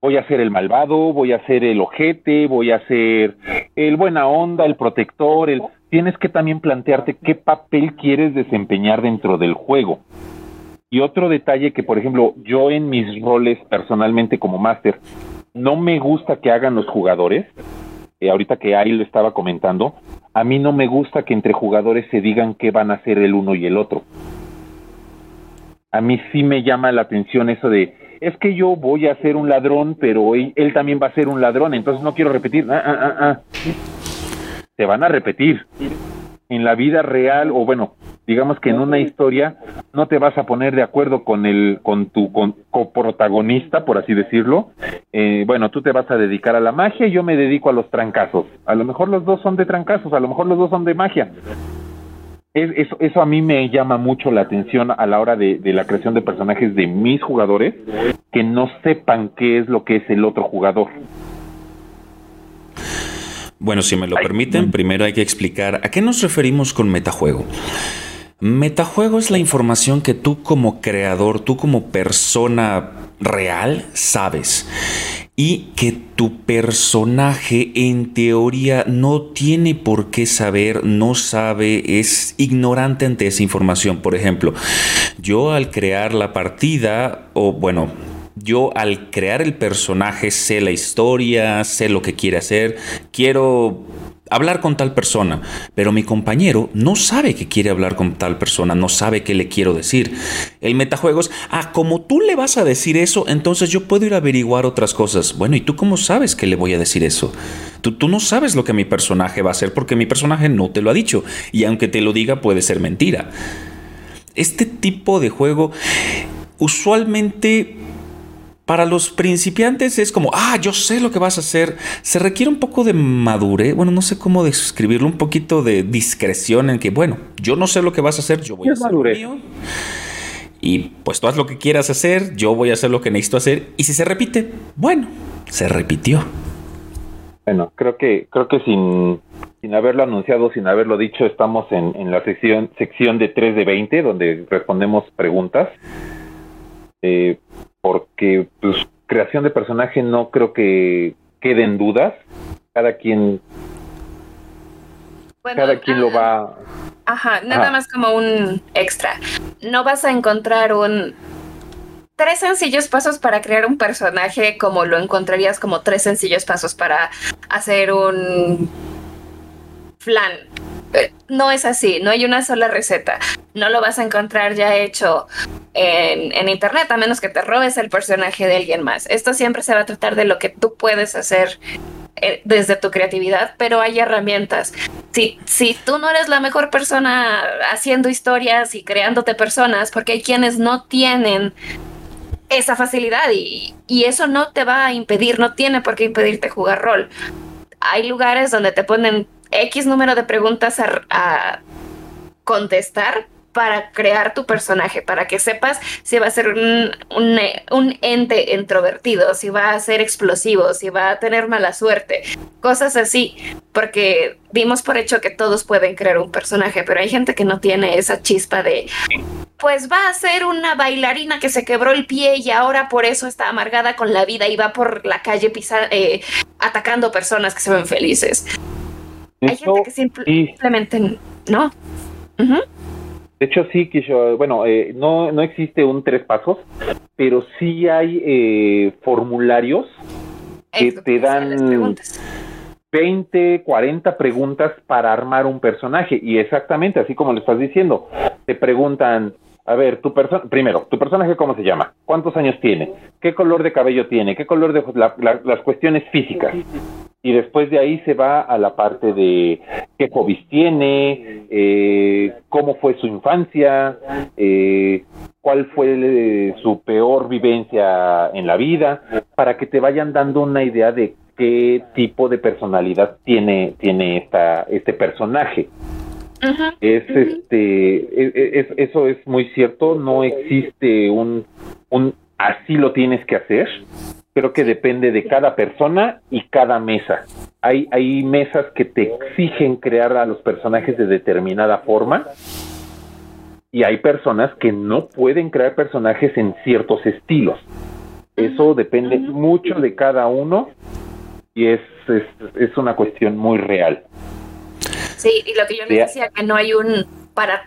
voy a ser el malvado, voy a ser el ojete, voy a ser el buena onda, el protector, el tienes que también plantearte qué papel quieres desempeñar dentro del juego. Y otro detalle que, por ejemplo, yo en mis roles personalmente como máster, no me gusta que hagan los jugadores, eh, ahorita que ahí lo estaba comentando, a mí no me gusta que entre jugadores se digan qué van a hacer el uno y el otro. A mí sí me llama la atención eso de, es que yo voy a ser un ladrón, pero él, también va a ser un ladrón, entonces no quiero repetir. Ah, ah, ah, se van a repetir. En la vida real, o bueno, digamos que en una historia, no te vas a poner de acuerdo con el, con tu coprotagonista, por así decirlo. Eh, bueno, tú te vas a dedicar a la magia y yo me dedico a los trancazos. A lo mejor los dos son de trancazos, a lo mejor los dos son de magia. eso, eso a mí me llama mucho la atención a la hora de, de la creación de personajes de mis jugadores, que no sepan qué es lo que es el otro jugador. Bueno, si me lo permiten, primero hay que explicar a qué nos referimos con metajuego. Metajuego es la información que tú como creador, tú como persona real sabes y que tu personaje en teoría no tiene por qué saber, no sabe, es ignorante ante esa información. Por ejemplo, yo al crear la partida, o bueno, yo al crear el personaje sé la historia, sé lo que quiere hacer, quiero hablar con tal persona, pero mi compañero no sabe que quiere hablar con tal persona, no sabe qué le quiero decir. El metajuego es, ah, como tú le vas a decir eso, entonces yo puedo ir a averiguar otras cosas. Bueno, ¿y tú cómo sabes que le voy a decir eso? Tú, tú no sabes lo que mi personaje va a hacer porque mi personaje no te lo ha dicho, y aunque te lo diga puede ser mentira. Este tipo de juego usualmente para los principiantes es como, ah, yo sé lo que vas a hacer. Se requiere un poco de madurez, bueno, no sé cómo describirlo, un poquito de discreción en que, bueno, yo no sé lo que vas a hacer, yo voy a hacer lo mío. Y pues tú haz lo que quieras hacer, yo voy a hacer lo que necesito hacer. Y si se repite, bueno, se repitió. Bueno, creo que, creo que sin, sin haberlo anunciado, sin haberlo dicho, estamos en, en la sección, sección de 3 de 20, donde respondemos preguntas. Eh, porque pues, creación de personaje no creo que queden dudas. Cada quien, cada quien lo va. Ajá, nada más como un extra. No vas a encontrar un tres sencillos pasos para crear un personaje como lo encontrarías como tres sencillos pasos para hacer un flan. No es así, no hay una sola receta. No lo vas a encontrar ya hecho en, internet, a menos que te robes el personaje de alguien más. Esto siempre se va a tratar de lo que tú puedes hacer eh, desde tu creatividad, pero hay herramientas. Si, si tú no eres la mejor persona haciendo historias y creándote personas, porque hay quienes no tienen esa facilidad y, y eso no te va a impedir, no tiene por qué impedirte jugar rol. Hay lugares donde te ponen X número de preguntas a, contestar para crear tu personaje, para que sepas si va a ser un, un, ente introvertido, si va a ser explosivo, si va a tener mala suerte, cosas así, porque dimos por hecho que todos pueden crear un personaje, pero hay gente que no tiene esa chispa de, pues va a ser una bailarina que se quebró el pie y ahora por eso está amargada con la vida y va por la calle eh, atacando personas que se ven felices. Hay gente que simplemente no. De hecho, sí, que yo, bueno, eh, no, no existe un tres pasos, pero sí hay eh, formularios que te dan 20, 40 preguntas para armar un personaje. Y exactamente, así como le estás diciendo, te preguntan, a ver, tu persona, primero, tu personaje cómo se llama, cuántos años tiene, qué color de cabello tiene, qué color de las cuestiones físicas. Y después de ahí se va a la parte de qué hobbies tiene, eh, cómo fue su infancia, eh, cuál fue su peor vivencia en la vida, para que te vayan dando una idea de qué tipo de personalidad tiene, tiene esta, este personaje. Es este e, e, eso es muy cierto no existe un, un así lo tienes que hacer creo que depende de cada persona y cada mesa. Hay hay mesas que te exigen crear a los personajes de determinada forma y hay personas que no pueden crear personajes en ciertos estilos. Eso depende mucho de cada uno y es, es, es una cuestión muy real. Sí, y lo que yo les decía, que no hay un para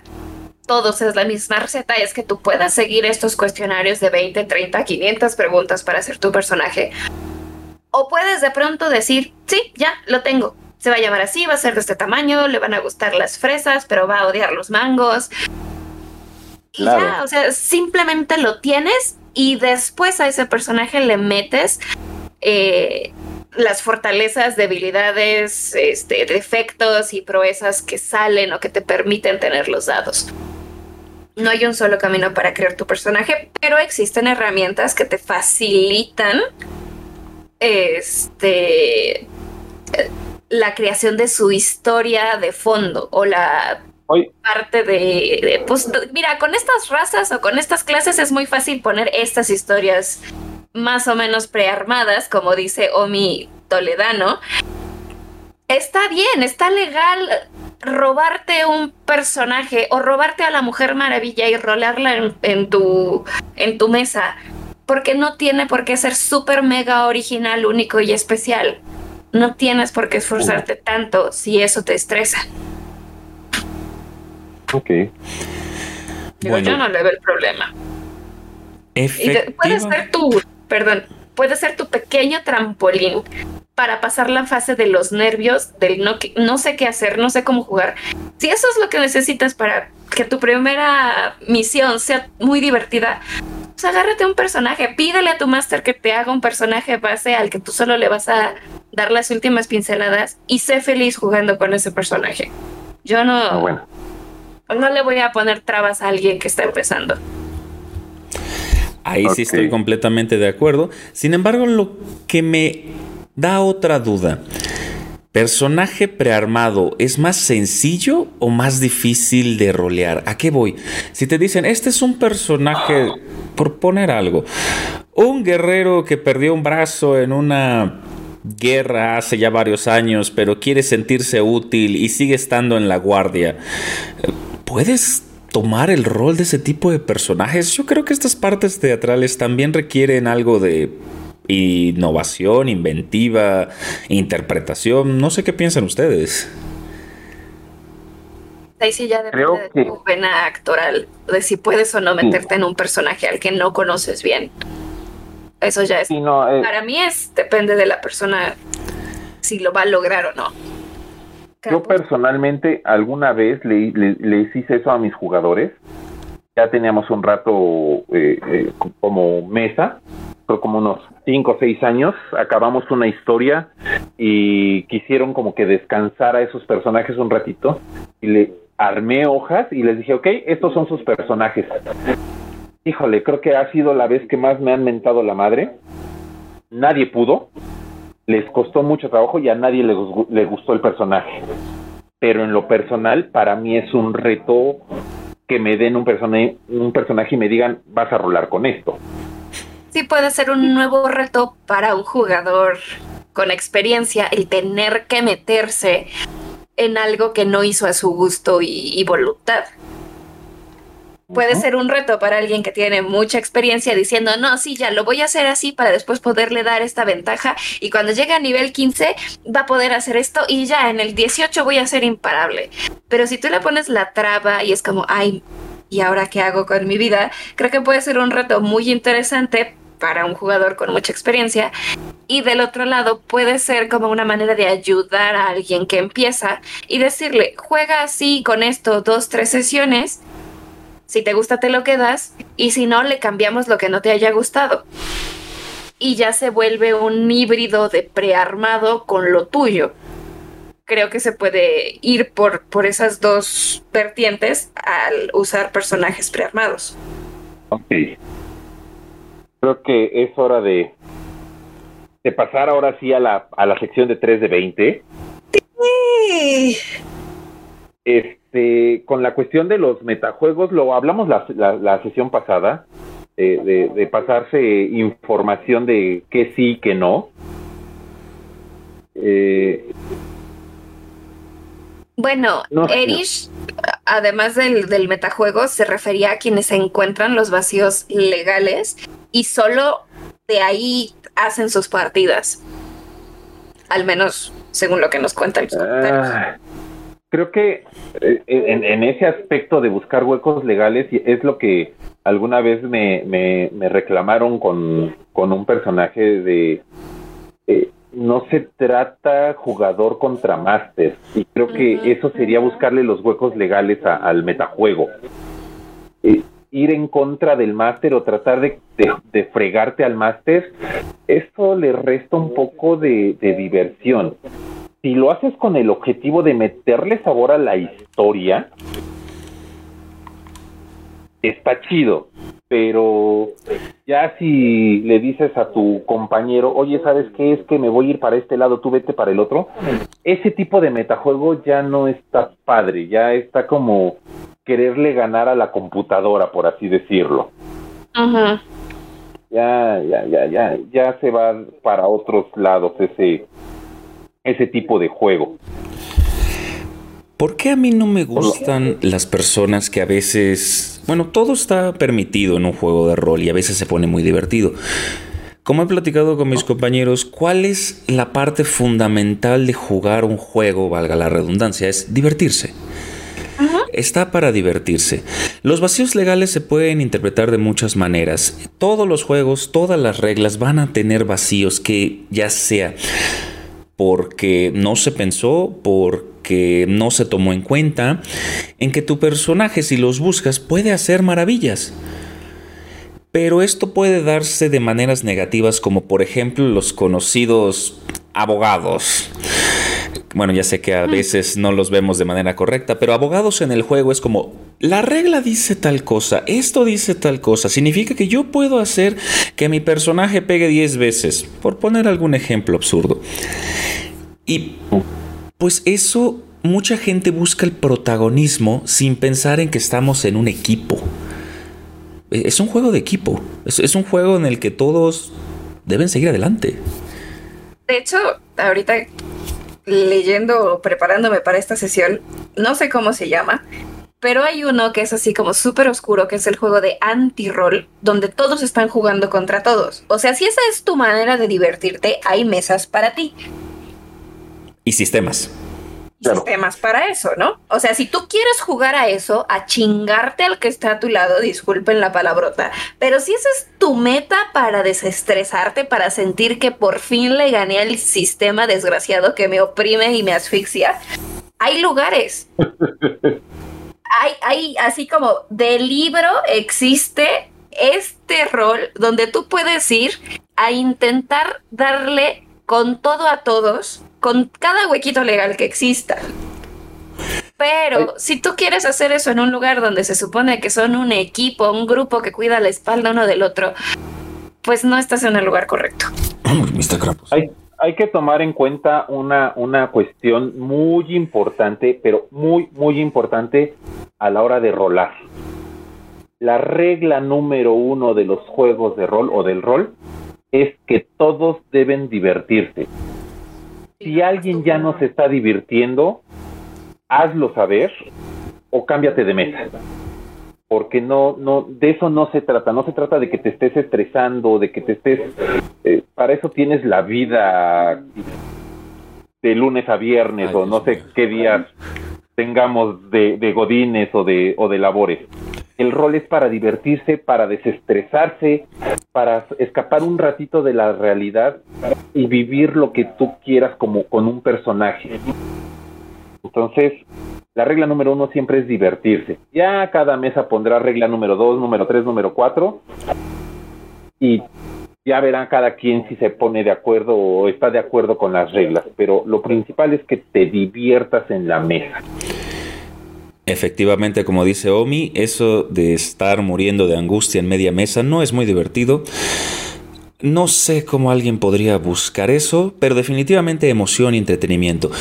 todos es la misma receta, es que tú puedas seguir estos cuestionarios de 20, 30, 500 preguntas para hacer tu personaje. O puedes de pronto decir, sí, ya, lo tengo. Se va a llamar así, va a ser de este tamaño, le van a gustar las fresas, pero va a odiar los mangos. Y ya, o sea, simplemente lo tienes y después a ese personaje le metes eh, las fortalezas, debilidades, este, defectos y proezas que salen o que te permiten tener los dados. No hay un solo camino para crear tu personaje, pero existen herramientas que te facilitan este la creación de su historia de fondo o la parte de, pues mira, con estas razas o con estas clases es muy fácil poner estas historias más o menos prearmadas, como dice Omi Toledano, está bien, está legal robarte un personaje o robarte a la Mujer Maravilla y rolarla en, tu, en tu mesa, porque no tiene por qué ser súper mega original, único y especial. No tienes por qué esforzarte tanto si eso te estresa. Ok. Digo, yo no le veo el problema. puede ser tu perdón, puede ser tu pequeño trampolín para pasar la fase de los nervios, del no, no sé qué hacer, no sé cómo jugar. Si eso es lo que necesitas para que tu primera misión sea muy divertida, pues agárrate un personaje, pídele a tu máster que te haga un personaje base al que tú solo le vas a dar las últimas pinceladas y sé feliz jugando con ese personaje. Yo no, ah, no le voy a poner trabas a alguien que está empezando. Ahí sí estoy completamente de acuerdo. Sin embargo, lo que me da otra duda. ¿Personaje prearmado es más sencillo o más difícil de rolear? ¿A qué voy? Si te dicen, este es un personaje, por poner algo, un guerrero que perdió un brazo en una guerra hace ya varios años, pero quiere sentirse útil y sigue estando en la guardia, ¿puedes tomar el rol de ese tipo de personajes? Yo creo que estas partes teatrales también requieren algo de innovación, inventiva, interpretación. No sé qué piensan ustedes. Ahí sí ya depende de tu pena actoral, de si puedes o no meterte en un personaje al que no conoces bien. Eso ya es. Eh, para mí es, depende de la persona si lo va a lograr o no. Yo personalmente alguna vez le, le, hice eso a mis jugadores. Ya teníamos un rato eh, eh, como mesa como unos cinco o seis años, acabamos una historia y quisieron como que descansar a esos personajes un ratito y le armé hojas y les dije, ok, estos son sus personajes. Híjole, creo que ha sido la vez que más me han mentado la madre. Nadie pudo, les costó mucho trabajo y a nadie le, gustó el personaje. Pero en lo personal, para mí es un reto que me den un personaje y me digan, vas a rolar con esto sí puede ser un nuevo reto para un jugador con experiencia el tener que meterse en algo que no hizo a su gusto y, voluntad. Puede ser un reto para alguien que tiene mucha experiencia diciendo, no, sí, ya lo voy a hacer así para después poderle dar esta ventaja y cuando llegue a nivel 15 va a poder hacer esto y ya en el 18 voy a ser imparable. Pero si tú le pones la traba y es como, ay, ¿y ahora qué hago con mi vida? Creo que puede ser un reto muy interesante para un jugador con mucha experiencia. Y del otro lado puede ser como una manera de ayudar a alguien que empieza y decirle, juega así con esto dos, tres sesiones. Si te gusta te lo quedas y si no le cambiamos lo que no te haya gustado. Y ya se vuelve un híbrido de prearmado con lo tuyo. Creo que se puede ir por, por esas dos vertientes al usar personajes prearmados. Ok creo que es hora de, de pasar ahora sí a la, a la sección de 3 de 20. Sí. Este, con la cuestión de los metajuegos, lo hablamos la, la, sesión pasada, de, de, pasarse información de qué sí y qué no. Eh, bueno, Erich, además del, del, metajuego, se refería a quienes encuentran los vacíos legales y solo de ahí hacen sus partidas. Al menos según lo que nos cuenta el ah, creo que eh, en, ese aspecto de buscar huecos legales es lo que alguna vez me, me, reclamaron con, con, un personaje de... Eh, no se trata jugador contra máster y creo que eso sería buscarle los huecos legales al metajuego. Eh, ir en contra del máster o tratar de, de, fregarte al máster, eso le resta un poco de, de diversión. Si lo haces con el objetivo de meterle sabor a la historia, está chido, pero ya si le dices a tu compañero, oye, ¿sabes qué? Es que me voy a ir para este lado, tú vete para el otro, ese tipo de metajuego ya no está padre, ya está como quererle ganar a la computadora, por así decirlo. Ajá. Ya, ya, ya, ya, ya se va para otros lados ese, ese tipo de juego. ¿Por qué a mí no me gustan las personas que a veces, bueno, todo está permitido en un juego de rol y a veces se pone muy divertido? Como he platicado con mis compañeros, ¿cuál es la parte fundamental de jugar un juego, valga la redundancia? Es divertirse está para divertirse. Los vacíos legales se pueden interpretar de muchas maneras. Todos los juegos, todas las reglas van a tener vacíos que ya sea porque no se pensó, porque no se tomó en cuenta, en que tu personaje si los buscas puede hacer maravillas. Pero esto puede darse de maneras negativas como por ejemplo los conocidos abogados bueno, ya sé que a veces no los vemos de manera correcta, pero abogados en el juego es como la regla dice tal cosa, esto dice tal cosa, significa que yo puedo hacer que mi personaje pegue 10 veces, por poner algún ejemplo absurdo. Y pues eso, mucha gente busca el protagonismo sin pensar en que estamos en un equipo. E, es un juego de equipo, es, un juego en el que todos deben seguir adelante. De hecho, ahorita leyendo o preparándome para esta sesión, no sé cómo se llama, pero hay uno que es así como súper oscuro, que es el juego de anti-roll, donde todos están jugando contra todos. O sea, si esa es tu manera de divertirte, hay mesas para ti. Y sistemas. Sistemas para eso, ¿no? O sea, si tú quieres jugar a eso, a chingarte al que está a tu lado, disculpen la palabrota, pero si esa es tu meta para desestresarte, para sentir que por fin le gané al sistema desgraciado que me oprime y me asfixia, hay lugares. hay, así como de libro existe este rol donde tú puedes ir a intentar darle con todo a todos, con cada huequito legal que exista. Pero si tú quieres hacer eso en un lugar donde se supone que son un equipo, un grupo que cuida la espalda uno del otro, pues no estás en el lugar correcto. Mr. Hay, hay que tomar en cuenta una, una cuestión muy importante, pero muy, muy importante a la hora de rolar. La regla número uno de los juegos de rol o del rol es que todos deben divertirse. Si alguien ya no se está divirtiendo, hazlo saber o cámbiate de mesa. Porque no, no, de eso no se trata. No se trata de que te estés estresando, de que te estés. Eh, para eso tienes la vida de lunes a viernes o no sé qué días tengamos de, de godines o de, o de labores. El rol es para divertirse, para desestresarse, para escapar un ratito de la realidad y vivir lo que tú quieras como con un personaje. Entonces, la regla número uno siempre es divertirse. Ya cada mesa pondrá regla número dos, número tres, número cuatro. Y ya verán cada quien si se pone de acuerdo o está de acuerdo con las reglas, pero lo principal es que te diviertas en la mesa. Efectivamente, como dice Omi, eso de estar muriendo de angustia en media mesa no es muy divertido. No sé cómo alguien podría buscar eso, pero definitivamente emoción y entretenimiento.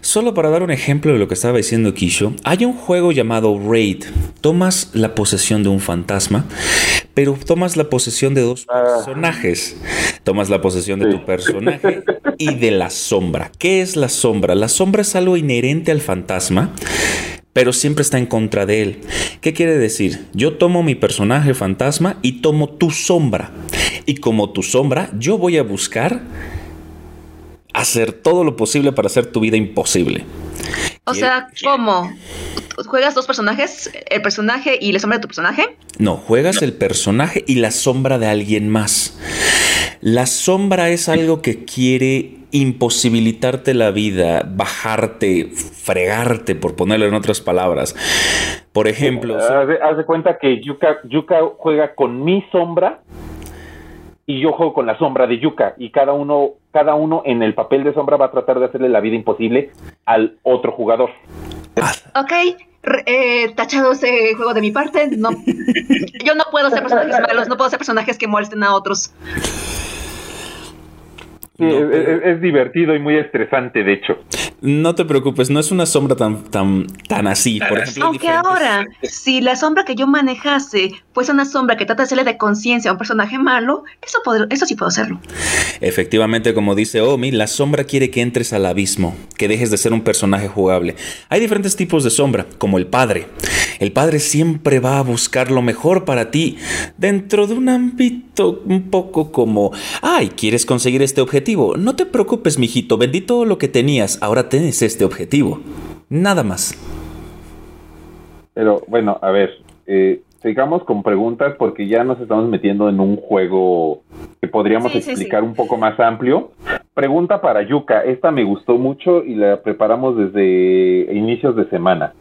Solo para dar un ejemplo de lo que estaba diciendo Kisho, hay un juego llamado Raid. Tomas la posesión de un fantasma, pero tomas la posesión de dos ah. personajes. Tomas la posesión de tu personaje y de la sombra. ¿Qué es la sombra? La sombra es algo inherente al fantasma pero siempre está en contra de él. ¿Qué quiere decir? Yo tomo mi personaje fantasma y tomo tu sombra. Y como tu sombra, yo voy a buscar hacer todo lo posible para hacer tu vida imposible. O sea, ¿cómo? ¿Juegas dos personajes? ¿El personaje y la sombra de tu personaje? No, juegas el personaje y la sombra de alguien más. La sombra es algo que quiere imposibilitarte la vida, bajarte, fregarte, por ponerlo en otras palabras. Por ejemplo... Haz de, cuenta que Yuka, Yuka juega con mi sombra y yo juego con la sombra de Yuka y cada uno, cada uno en el papel de sombra va a tratar de hacerle la vida imposible al otro jugador. Ok, eh, tachado ese juego de mi parte. No, yo no puedo ser personajes malos, no puedo ser personajes que molesten a otros es, divertido y muy estresante, de hecho. No te preocupes, no es una sombra tan, tan, tan así. Por ejemplo, Aunque ahora, si la sombra que yo manejase fuese una sombra que trata de hacerle de conciencia a un personaje malo, eso, eso sí puedo hacerlo. Efectivamente, como dice Omi, la sombra quiere que entres al abismo, que dejes de ser un personaje jugable. Hay diferentes tipos de sombra, como el padre. El padre siempre va a buscar lo mejor para ti dentro de un ámbito un poco como, ay, ¿quieres conseguir este objetivo? No te preocupes, mijito, vendí todo lo que tenías, ahora tienes este objetivo. Nada más. Pero bueno, a ver, eh, sigamos con preguntas porque ya nos estamos metiendo en un juego que podríamos explicar un poco más amplio. Pregunta para Yuka, esta me gustó mucho y la preparamos desde inicios de semana.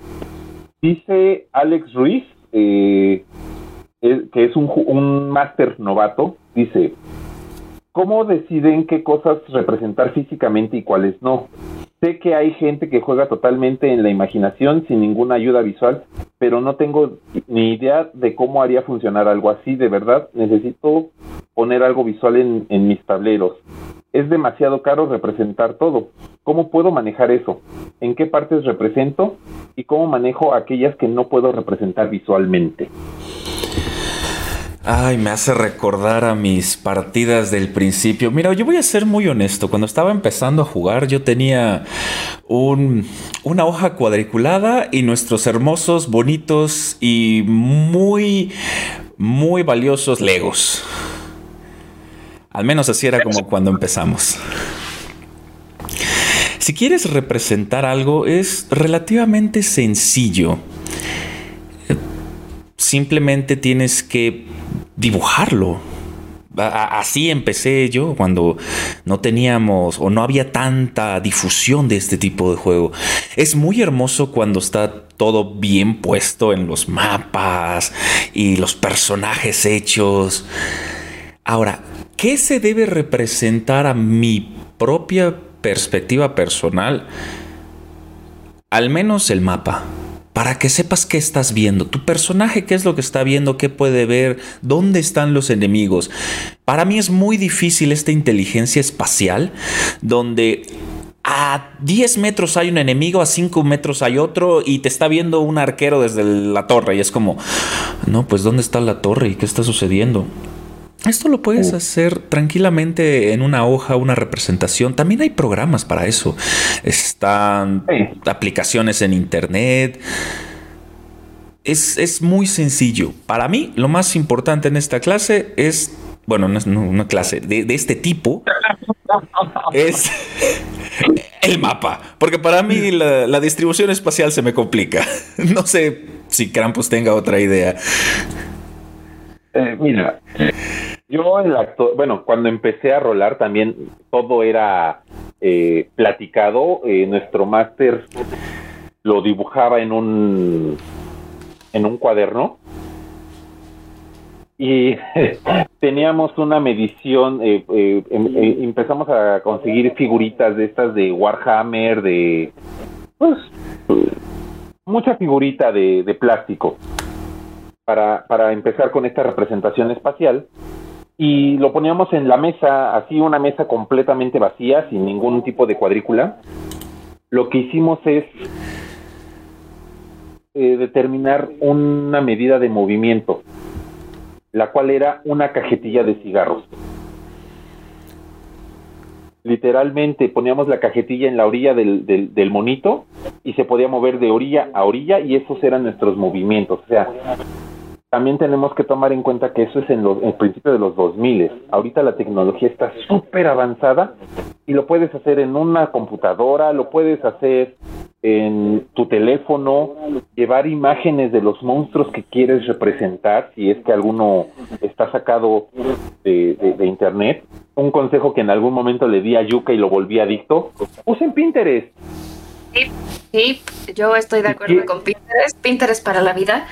Dice Alex Ruiz, eh, que es un, un máster novato, dice, ¿cómo deciden qué cosas representar físicamente y cuáles no? Sé que hay gente que juega totalmente en la imaginación sin ninguna ayuda visual, pero no tengo ni idea de cómo haría funcionar algo así. De verdad, necesito poner algo visual en, mis tableros. Es demasiado caro representar todo. ¿Cómo puedo manejar eso? ¿En qué partes represento? ¿Y cómo manejo aquellas que no puedo representar visualmente? Ay, me hace recordar a mis partidas del principio. Mira, yo voy a ser muy honesto. Cuando estaba empezando a jugar, yo tenía un, una hoja cuadriculada y nuestros hermosos, bonitos y muy, muy valiosos Legos. Al menos así era como cuando empezamos. Si quieres representar algo, es relativamente sencillo. Simplemente tienes que dibujarlo. Así empecé yo cuando no teníamos o no había tanta difusión de este tipo de juego. Es muy hermoso cuando está todo bien puesto en los mapas y los personajes hechos. Ahora, ¿qué se debe representar a mi propia perspectiva personal? Al menos el mapa para que sepas qué estás viendo, tu personaje qué es lo que está viendo, qué puede ver, dónde están los enemigos. Para mí es muy difícil esta inteligencia espacial donde a 10 metros hay un enemigo, a 5 metros hay otro y te está viendo un arquero desde la torre y es como, no, pues ¿dónde está la torre y qué está sucediendo? Esto lo puedes hacer tranquilamente en una hoja, una representación. También hay programas para eso. Están aplicaciones en internet. Es, muy sencillo. Para mí, lo más importante en esta clase es, bueno, no es una clase de, este tipo, es el mapa. Porque para mí la, distribución espacial se me complica. No sé si Krampus tenga otra idea. Eh, mira, yo en la bueno, cuando empecé a rolar también todo era eh, platicado. Eh, nuestro máster lo dibujaba en un en un cuaderno y teníamos una medición. Eh, em, empezamos a conseguir figuritas de estas de Warhammer, de pues mucha figurita de, de plástico para, para empezar con esta representación espacial y lo poníamos en la mesa, así una mesa completamente vacía, sin ningún tipo de cuadrícula. Lo que hicimos es eh, determinar una medida de movimiento, la cual era una cajetilla de cigarros. Literalmente poníamos la cajetilla en la orilla del, del, del monito y se podía mover de orilla a orilla y esos eran nuestros movimientos. O sea, también tenemos que tomar en cuenta que eso es en, los, el principio de los 2000. Ahorita la tecnología está súper avanzada y lo puedes hacer en una computadora, lo puedes hacer en tu teléfono, llevar imágenes de los monstruos que quieres representar, si es que alguno está sacado de, de, internet. Un consejo que en algún momento le di a Yuka y lo volví adicto, usen Pinterest. Sí, sí, yo estoy de acuerdo con Pinterest. Pinterest para la vida.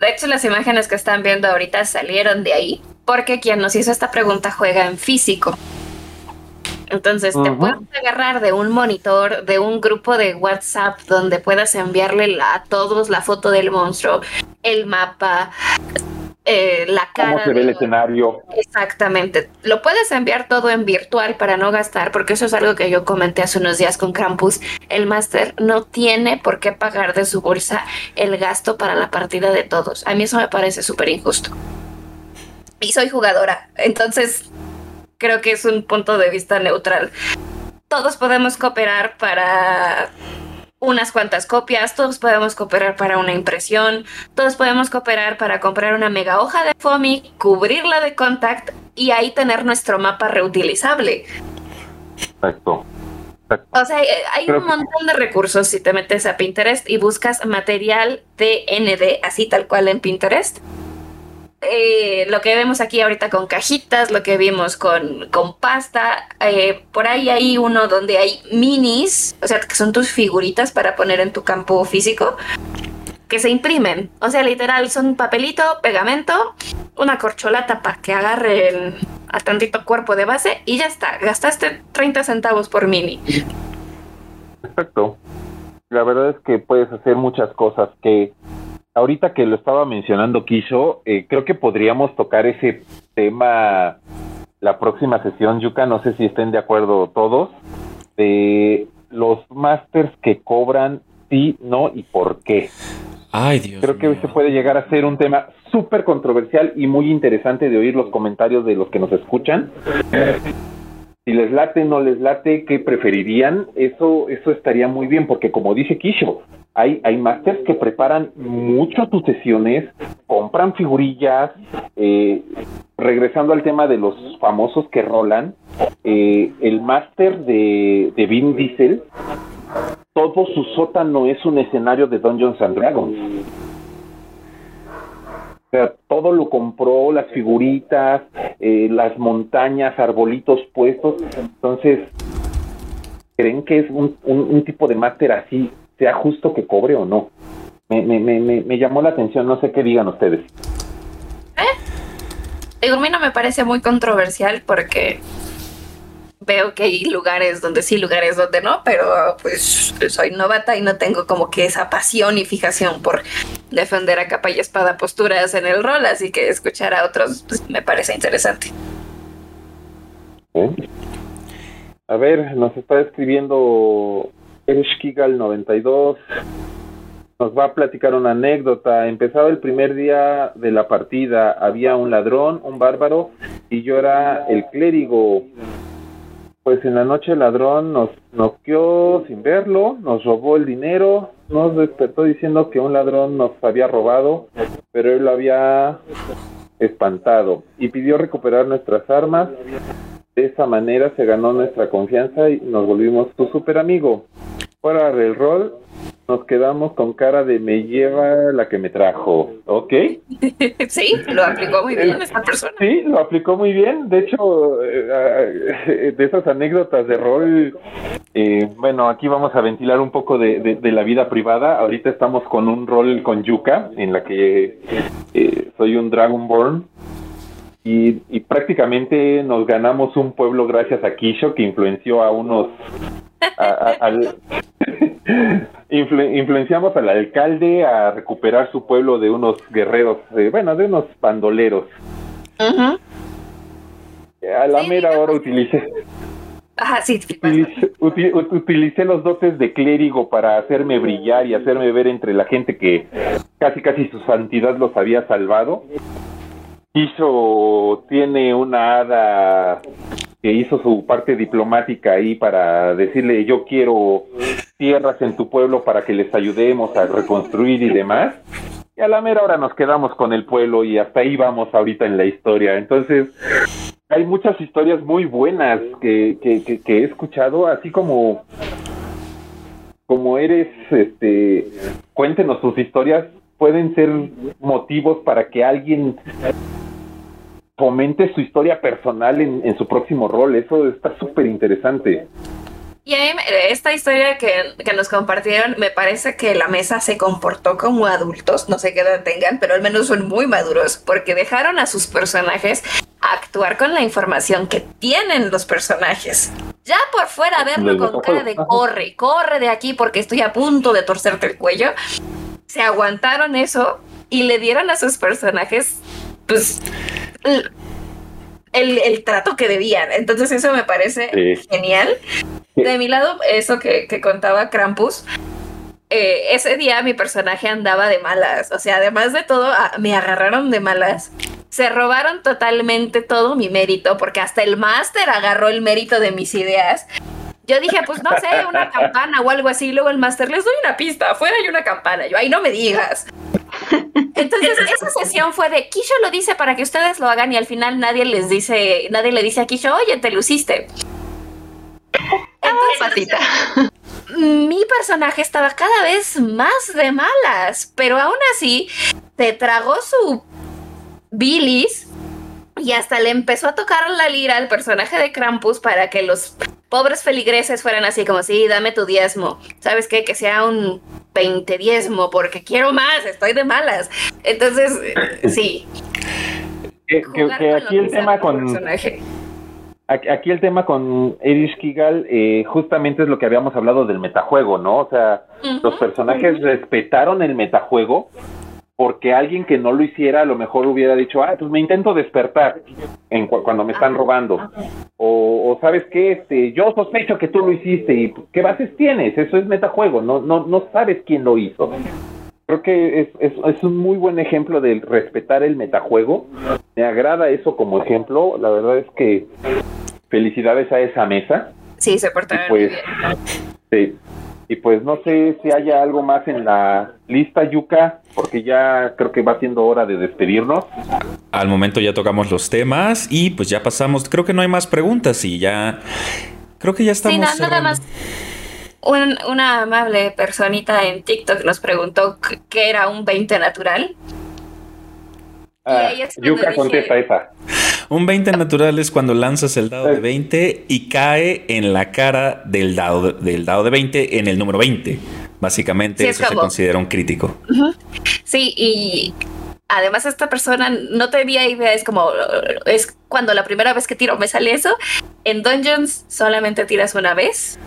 De hecho, las imágenes que están viendo ahorita salieron de ahí, porque quien nos hizo esta pregunta juega en físico. Entonces, te puedes agarrar de un monitor, de un grupo de WhatsApp donde puedas enviarle a todos la foto del monstruo, el mapa, eh, la cara. ¿Cómo se ve el escenario? Exactamente. Lo puedes enviar todo en virtual para no gastar, porque eso es algo que yo comenté hace unos días con Krampus. El máster no tiene por qué pagar de su bolsa el gasto para la partida de todos. A mí eso me parece súper injusto. Y soy jugadora, entonces creo que es un punto de vista neutral. Todos podemos cooperar para unas cuantas copias, todos podemos cooperar para una impresión, todos podemos cooperar para comprar una mega hoja de FOMI, cubrirla de contact y ahí tener nuestro mapa reutilizable. Exacto. O sea, hay un montón de recursos si te metes a Pinterest y buscas material de ND, así tal cual en Pinterest eh, lo que vemos aquí ahorita con cajitas, lo que vimos con, con pasta, eh, por ahí hay uno donde hay minis, o sea, que son tus figuritas para poner en tu campo físico, que se imprimen. O sea, literal, son papelito, pegamento, una corcholata para que agarre el, a tantito cuerpo de base y ya está, gastaste 30 centavos por mini. Exacto. La verdad es que puedes hacer muchas cosas que ahorita que lo estaba mencionando Kisho, eh, creo que podríamos tocar ese tema la próxima sesión, Yuka, no sé si estén de acuerdo todos, de los masters que cobran sí, no y por qué. Ay, Dios Creo que se puede llegar a ser un tema súper controversial y muy interesante de oír los comentarios de los que nos escuchan. Si les late, no les late, ¿qué preferirían? Eso, eso estaría muy bien, porque como dice Kisho, hay, hay masters que preparan mucho tus sesiones, compran figurillas, eh, regresando al tema de los famosos que rolan, eh, el máster de, de Vin Diesel, todo su sótano es un escenario de Dungeons and Dragons. O sea, todo lo compró, las figuritas, eh, las montañas, arbolitos puestos. Entonces, ¿creen que es un, un, tipo de máster así sea justo que cobre o no? Me, me, me, me llamó la atención, no sé qué digan ustedes. Digo, a mí no me parece muy controversial porque veo que hay lugares donde sí, lugares donde no, pero pues soy novata y no tengo como que esa pasión y fijación por defender a capa y espada posturas en el rol, así que escuchar a otros pues, me parece interesante. A ver, nos está escribiendo Ershkigal92. Nos va a platicar una anécdota. Empezaba el primer día de la partida. Había un ladrón, un bárbaro, y yo era el clérigo. Pues en la noche el ladrón nos noqueó sin verlo, nos robó el dinero, nos despertó diciendo que un ladrón nos había robado, pero él lo había espantado y pidió recuperar nuestras armas. De esa manera se ganó nuestra confianza y nos volvimos su super amigo. Fuera del rol, nos quedamos con cara de me lleva la que me trajo, ¿ok? sí, lo aplicó muy bien esta persona. Sí, lo aplicó muy bien. De hecho, eh, de esas anécdotas de rol, eh, bueno, aquí vamos a ventilar un poco de, de, de, la vida privada. Ahorita estamos con un rol con Yuka, en la que eh, soy un Dragonborn. Y, y, prácticamente nos ganamos un pueblo gracias a Kisho, que influenció a unos... A, a, al, Influ influenciamos al alcalde a recuperar su pueblo de unos guerreros, de, bueno, de unos bandoleros. Uh -huh. A la sí, mera hora utilicé, Ajá, sí, utilicé, uti utilicé, los dotes de clérigo para hacerme brillar y hacerme ver entre la gente que casi casi su santidad los había salvado. Hizo, tiene una hada que hizo su parte diplomática ahí para decirle yo quiero tierras en tu pueblo para que les ayudemos a reconstruir y demás. Y a la mera hora nos quedamos con el pueblo y hasta ahí vamos ahorita en la historia. Entonces, hay muchas historias muy buenas que, que, he escuchado, así como como eres, este, cuéntenos sus historias, pueden ser motivos para que alguien fomente su historia personal en, en su próximo rol. Eso está súper interesante. Y esta historia que, que, nos compartieron, me parece que la mesa se comportó como adultos, no sé qué edad tengan, pero al menos son muy maduros, porque dejaron a sus personajes actuar con la información que tienen los personajes. Ya por fuera verlo con cara de corre, corre de aquí porque estoy a punto de torcerte el cuello, se aguantaron eso y le dieron a sus personajes, pues, el, el, trato que debían. Entonces eso me parece sí. genial. De mi lado, eso que, que contaba Krampus, eh, ese día mi personaje andaba de malas. O sea, además de todo, me agarraron de malas. Se robaron totalmente todo mi mérito, porque hasta el máster agarró el mérito de mis ideas. Yo dije, pues no sé, una campana o algo así. Luego el máster les doy una pista, afuera hay una campana. Yo, ahí no me digas. Entonces, esa sesión fue de Kisho lo dice para que ustedes lo hagan y al final nadie les dice, nadie le dice a Kisho, oye, te luciste. Entonces, mi personaje estaba cada vez más de malas, pero aún así te tragó su bilis y hasta le empezó a tocar la lira al personaje de Krampus para que los pobres feligreses fueran así como, sí, dame tu diezmo. ¿Sabes qué? Que sea un 20 diezmo porque quiero más, estoy de malas. Entonces, sí. Que, que, que aquí el tema con... Personaje aquí el tema con Erich Kigal eh, justamente es lo que habíamos hablado del metajuego, ¿no? O sea, los personajes respetaron el metajuego porque alguien que no lo hiciera a lo mejor hubiera dicho, ah, pues me intento despertar en cuando me están robando. O, sabes qué, este, yo sospecho que tú lo hiciste y qué bases tienes, eso es metajuego, no, no, no sabes quién lo hizo. Creo que es, es, es un muy buen ejemplo de respetar el metajuego. Me agrada eso como ejemplo. La verdad es que felicidades a esa mesa. Sí, se portaron pues, bien. Sí. Y pues no sé si haya algo más en la lista, Yuka, porque ya creo que va siendo hora de despedirnos. Al momento ya tocamos los temas y pues ya pasamos. Creo que no hay más preguntas y ya. Creo que ya estamos. Sí, nada más. Una amable personita en TikTok nos preguntó qué era un 20 natural. Ah, Yuka contesta esa. Un 20 natural es cuando lanzas el dado de 20 y cae en la cara del dado, del dado de 20 en el número 20. Básicamente eso se considera un crítico. Sí, y además esta persona no tenía idea, es como, es cuando la primera vez que tiro me sale eso. En Dungeons solamente tiras una vez,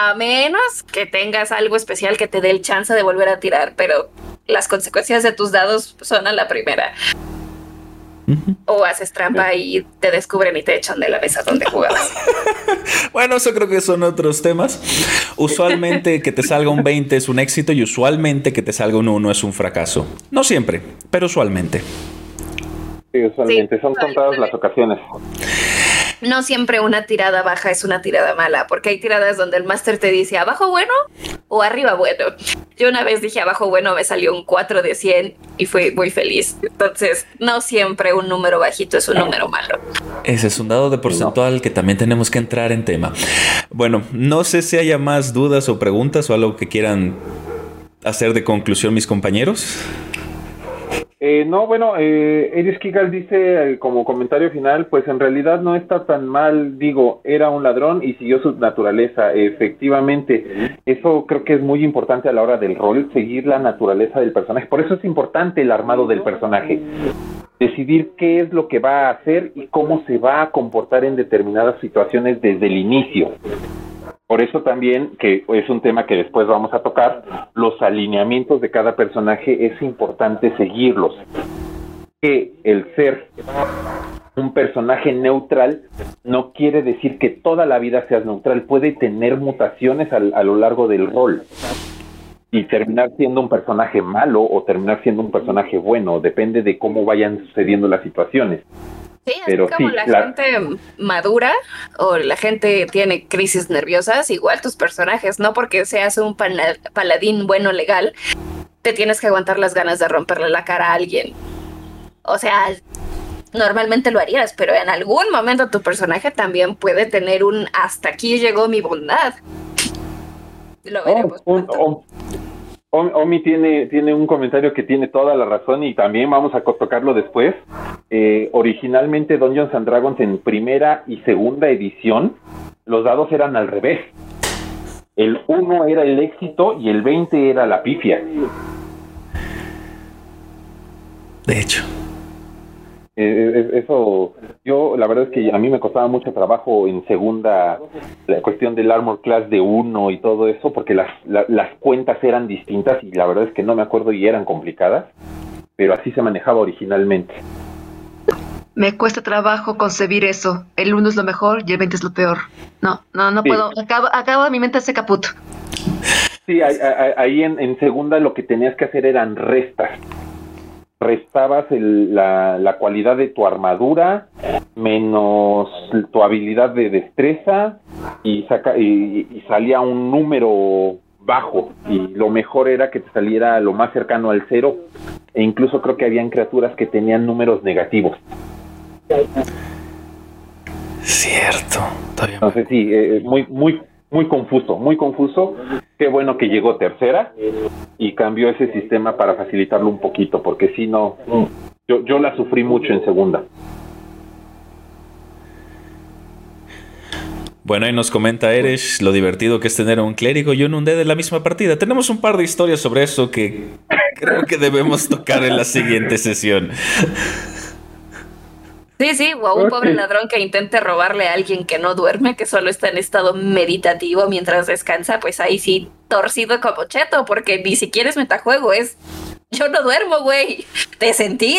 a menos que tengas algo especial que te dé el chance de volver a tirar, pero las consecuencias de tus dados son a la primera. O haces trampa y te descubren y te echan de la mesa donde jugabas. bueno, eso creo que son otros temas. Usualmente que te salga un 20 es un éxito y usualmente que te salga un 1 es un fracaso. No siempre, pero usualmente. Sí, usualmente. son contadas las ocasiones no siempre una tirada baja es una tirada mala, porque hay tiradas donde el máster te dice abajo bueno o arriba bueno. Yo una vez dije abajo bueno, me salió un 4 de 100 y fui muy feliz. Entonces, no siempre un número bajito es un número malo. Ese es un dado de porcentual que también tenemos que entrar en tema. Bueno, no sé si haya más dudas o preguntas o algo que quieran hacer de conclusión mis compañeros. Eh, no, bueno, eh, Eris Kigal dice eh, como comentario final, pues en realidad no está tan mal, digo, era un ladrón y siguió su naturaleza, efectivamente, eso creo que es muy importante a la hora del rol, seguir la naturaleza del personaje, por eso es importante el armado del personaje, decidir qué es lo que va a hacer y cómo se va a comportar en determinadas situaciones desde el inicio. Por eso también, que es un tema que después vamos a tocar, los alineamientos de cada personaje es importante seguirlos. Que el ser un personaje neutral no quiere decir que toda la vida seas neutral, puede tener mutaciones a lo largo del rol y terminar siendo un personaje malo o terminar siendo un personaje bueno, depende de cómo vayan sucediendo las situaciones. Sí, Pero como la, gente madura o la gente tiene crisis nerviosas, igual tus personajes, no porque seas un paladín bueno legal, te tienes que aguantar las ganas de romperle la cara a alguien. O sea, normalmente lo harías, pero en algún momento tu personaje también puede tener un hasta aquí llegó mi bondad. Lo veremos. Omi tiene, tiene un comentario que tiene toda la razón y también vamos a tocarlo después. Eh, originalmente Dungeons and Dragons en primera y segunda edición, los dados eran al revés. El 1 era el éxito y el 20 era la pifia. De hecho. Eh, eh, eso, yo la verdad es que a mí me costaba mucho trabajo en segunda la cuestión del armor class de uno y todo eso, porque las, las cuentas eran distintas y la verdad es que no me acuerdo y eran complicadas, pero así se manejaba originalmente. Me cuesta trabajo concebir eso. El uno es lo mejor y el 20 es lo peor. No, no, no puedo. Acabo, acabo mi mente se caput. Sí, ahí, en, en segunda lo que tenías que hacer eran restas restabas la, la, cualidad de tu armadura menos tu habilidad de destreza y, saca, y, salía un número bajo y lo mejor era que te saliera lo más cercano al cero e incluso creo que habían criaturas que tenían números negativos. Cierto. Entonces sí, eh, muy muy muy confuso, muy confuso. Qué bueno que llegó tercera y cambió ese sistema para facilitarlo un poquito, porque si no, yo, la sufrí mucho en segunda. Bueno, ahí nos comenta Eres lo divertido que es tener a un clérigo y un undead de la misma partida. Tenemos un par de historias sobre eso que creo que debemos tocar en la siguiente sesión. Sí, sí, o a un pobre ladrón que intente robarle a alguien que no duerme, que solo está en estado meditativo mientras descansa, pues ahí sí, torcido como cheto, porque ni siquiera es metajuego, es yo no duermo, güey, te sentí.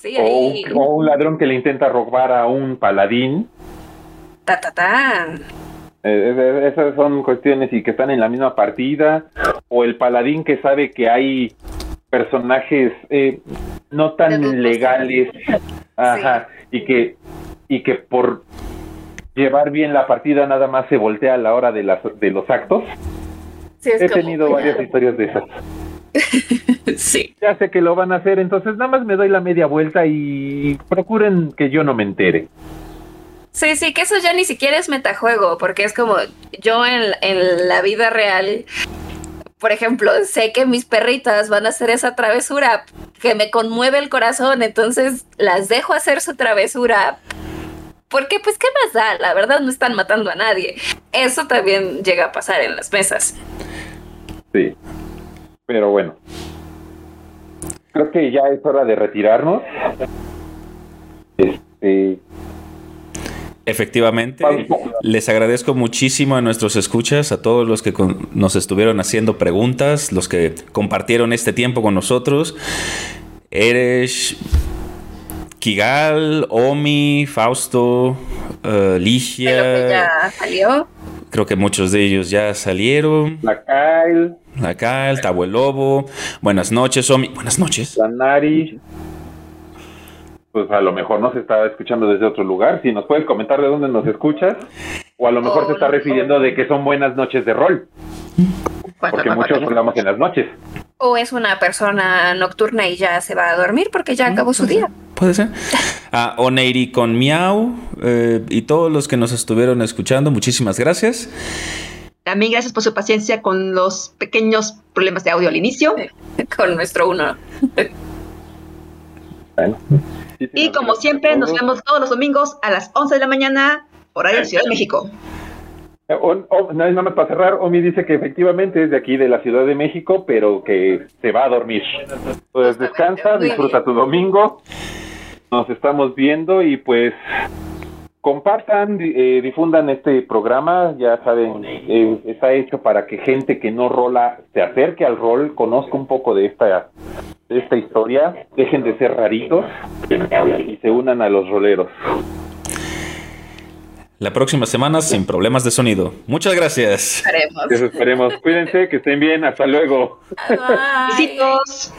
Sí, ahí. O, un ladrón que le intenta robar a un paladín. Ta, ta, ta. Eh, esas son cuestiones y que están en la misma partida. O el paladín que sabe que hay personajes eh, no tan legales ajá, y que y que por llevar bien la partida nada más se voltea a la hora de las de los actos. He tenido varias historias de esas. Sí. Ya sé que lo van a hacer entonces nada más me doy la media vuelta y procuren que yo no me entere. Sí, sí, que eso ya ni siquiera es metajuego, porque es como yo en, en la vida real por ejemplo, sé que mis perritas van a hacer esa travesura que me conmueve el corazón, entonces las dejo hacer su travesura. Porque, pues, ¿qué más da? La verdad no están matando a nadie. Eso también llega a pasar en las mesas. Sí. Pero bueno. Creo que ya es hora de retirarnos. Este, Efectivamente, les agradezco muchísimo a nuestros escuchas, a todos los que nos estuvieron haciendo preguntas, los que compartieron este tiempo con nosotros. Eres, Kigal, Omi, Fausto, uh, Ligia. ya salió. Creo que muchos de ellos ya salieron. La Kyle. La Kyle, Tabo el Lobo. Buenas noches, Omi. Buenas noches. La Nari pues a lo mejor no se está escuchando desde otro lugar. Si nos puedes comentar de dónde nos escuchas, o a lo mejor se está refiriendo de que son buenas noches de rol. Porque muchos hablamos en las noches. O es una persona nocturna y ya se va a dormir porque ya acabó su día. Puede ser. A Oneiri con Miau eh, y todos los que nos estuvieron escuchando, muchísimas gracias. También gracias por su paciencia con los pequeños problemas de audio al inicio. Con nuestro uno. bueno. Y como siempre, nos vemos todos los domingos a las 11 de la mañana, horario de Ciudad de México. Eh, nada más para cerrar, Omi dice que efectivamente es de aquí, de la Ciudad de México, pero que se va a dormir. Pues descansa, disfruta tu domingo. Nos estamos viendo y pues compartan, eh, difundan este programa, ya saben, eh, está hecho para que gente que no rola se acerque al rol, conozca un poco de esta, esta historia, dejen de ser raritos y se unan a los roleros. La próxima semana sin problemas de sonido. Muchas gracias. Esperemos. Esperemos. Cuídense, que estén bien. Hasta luego. Bye. Besitos.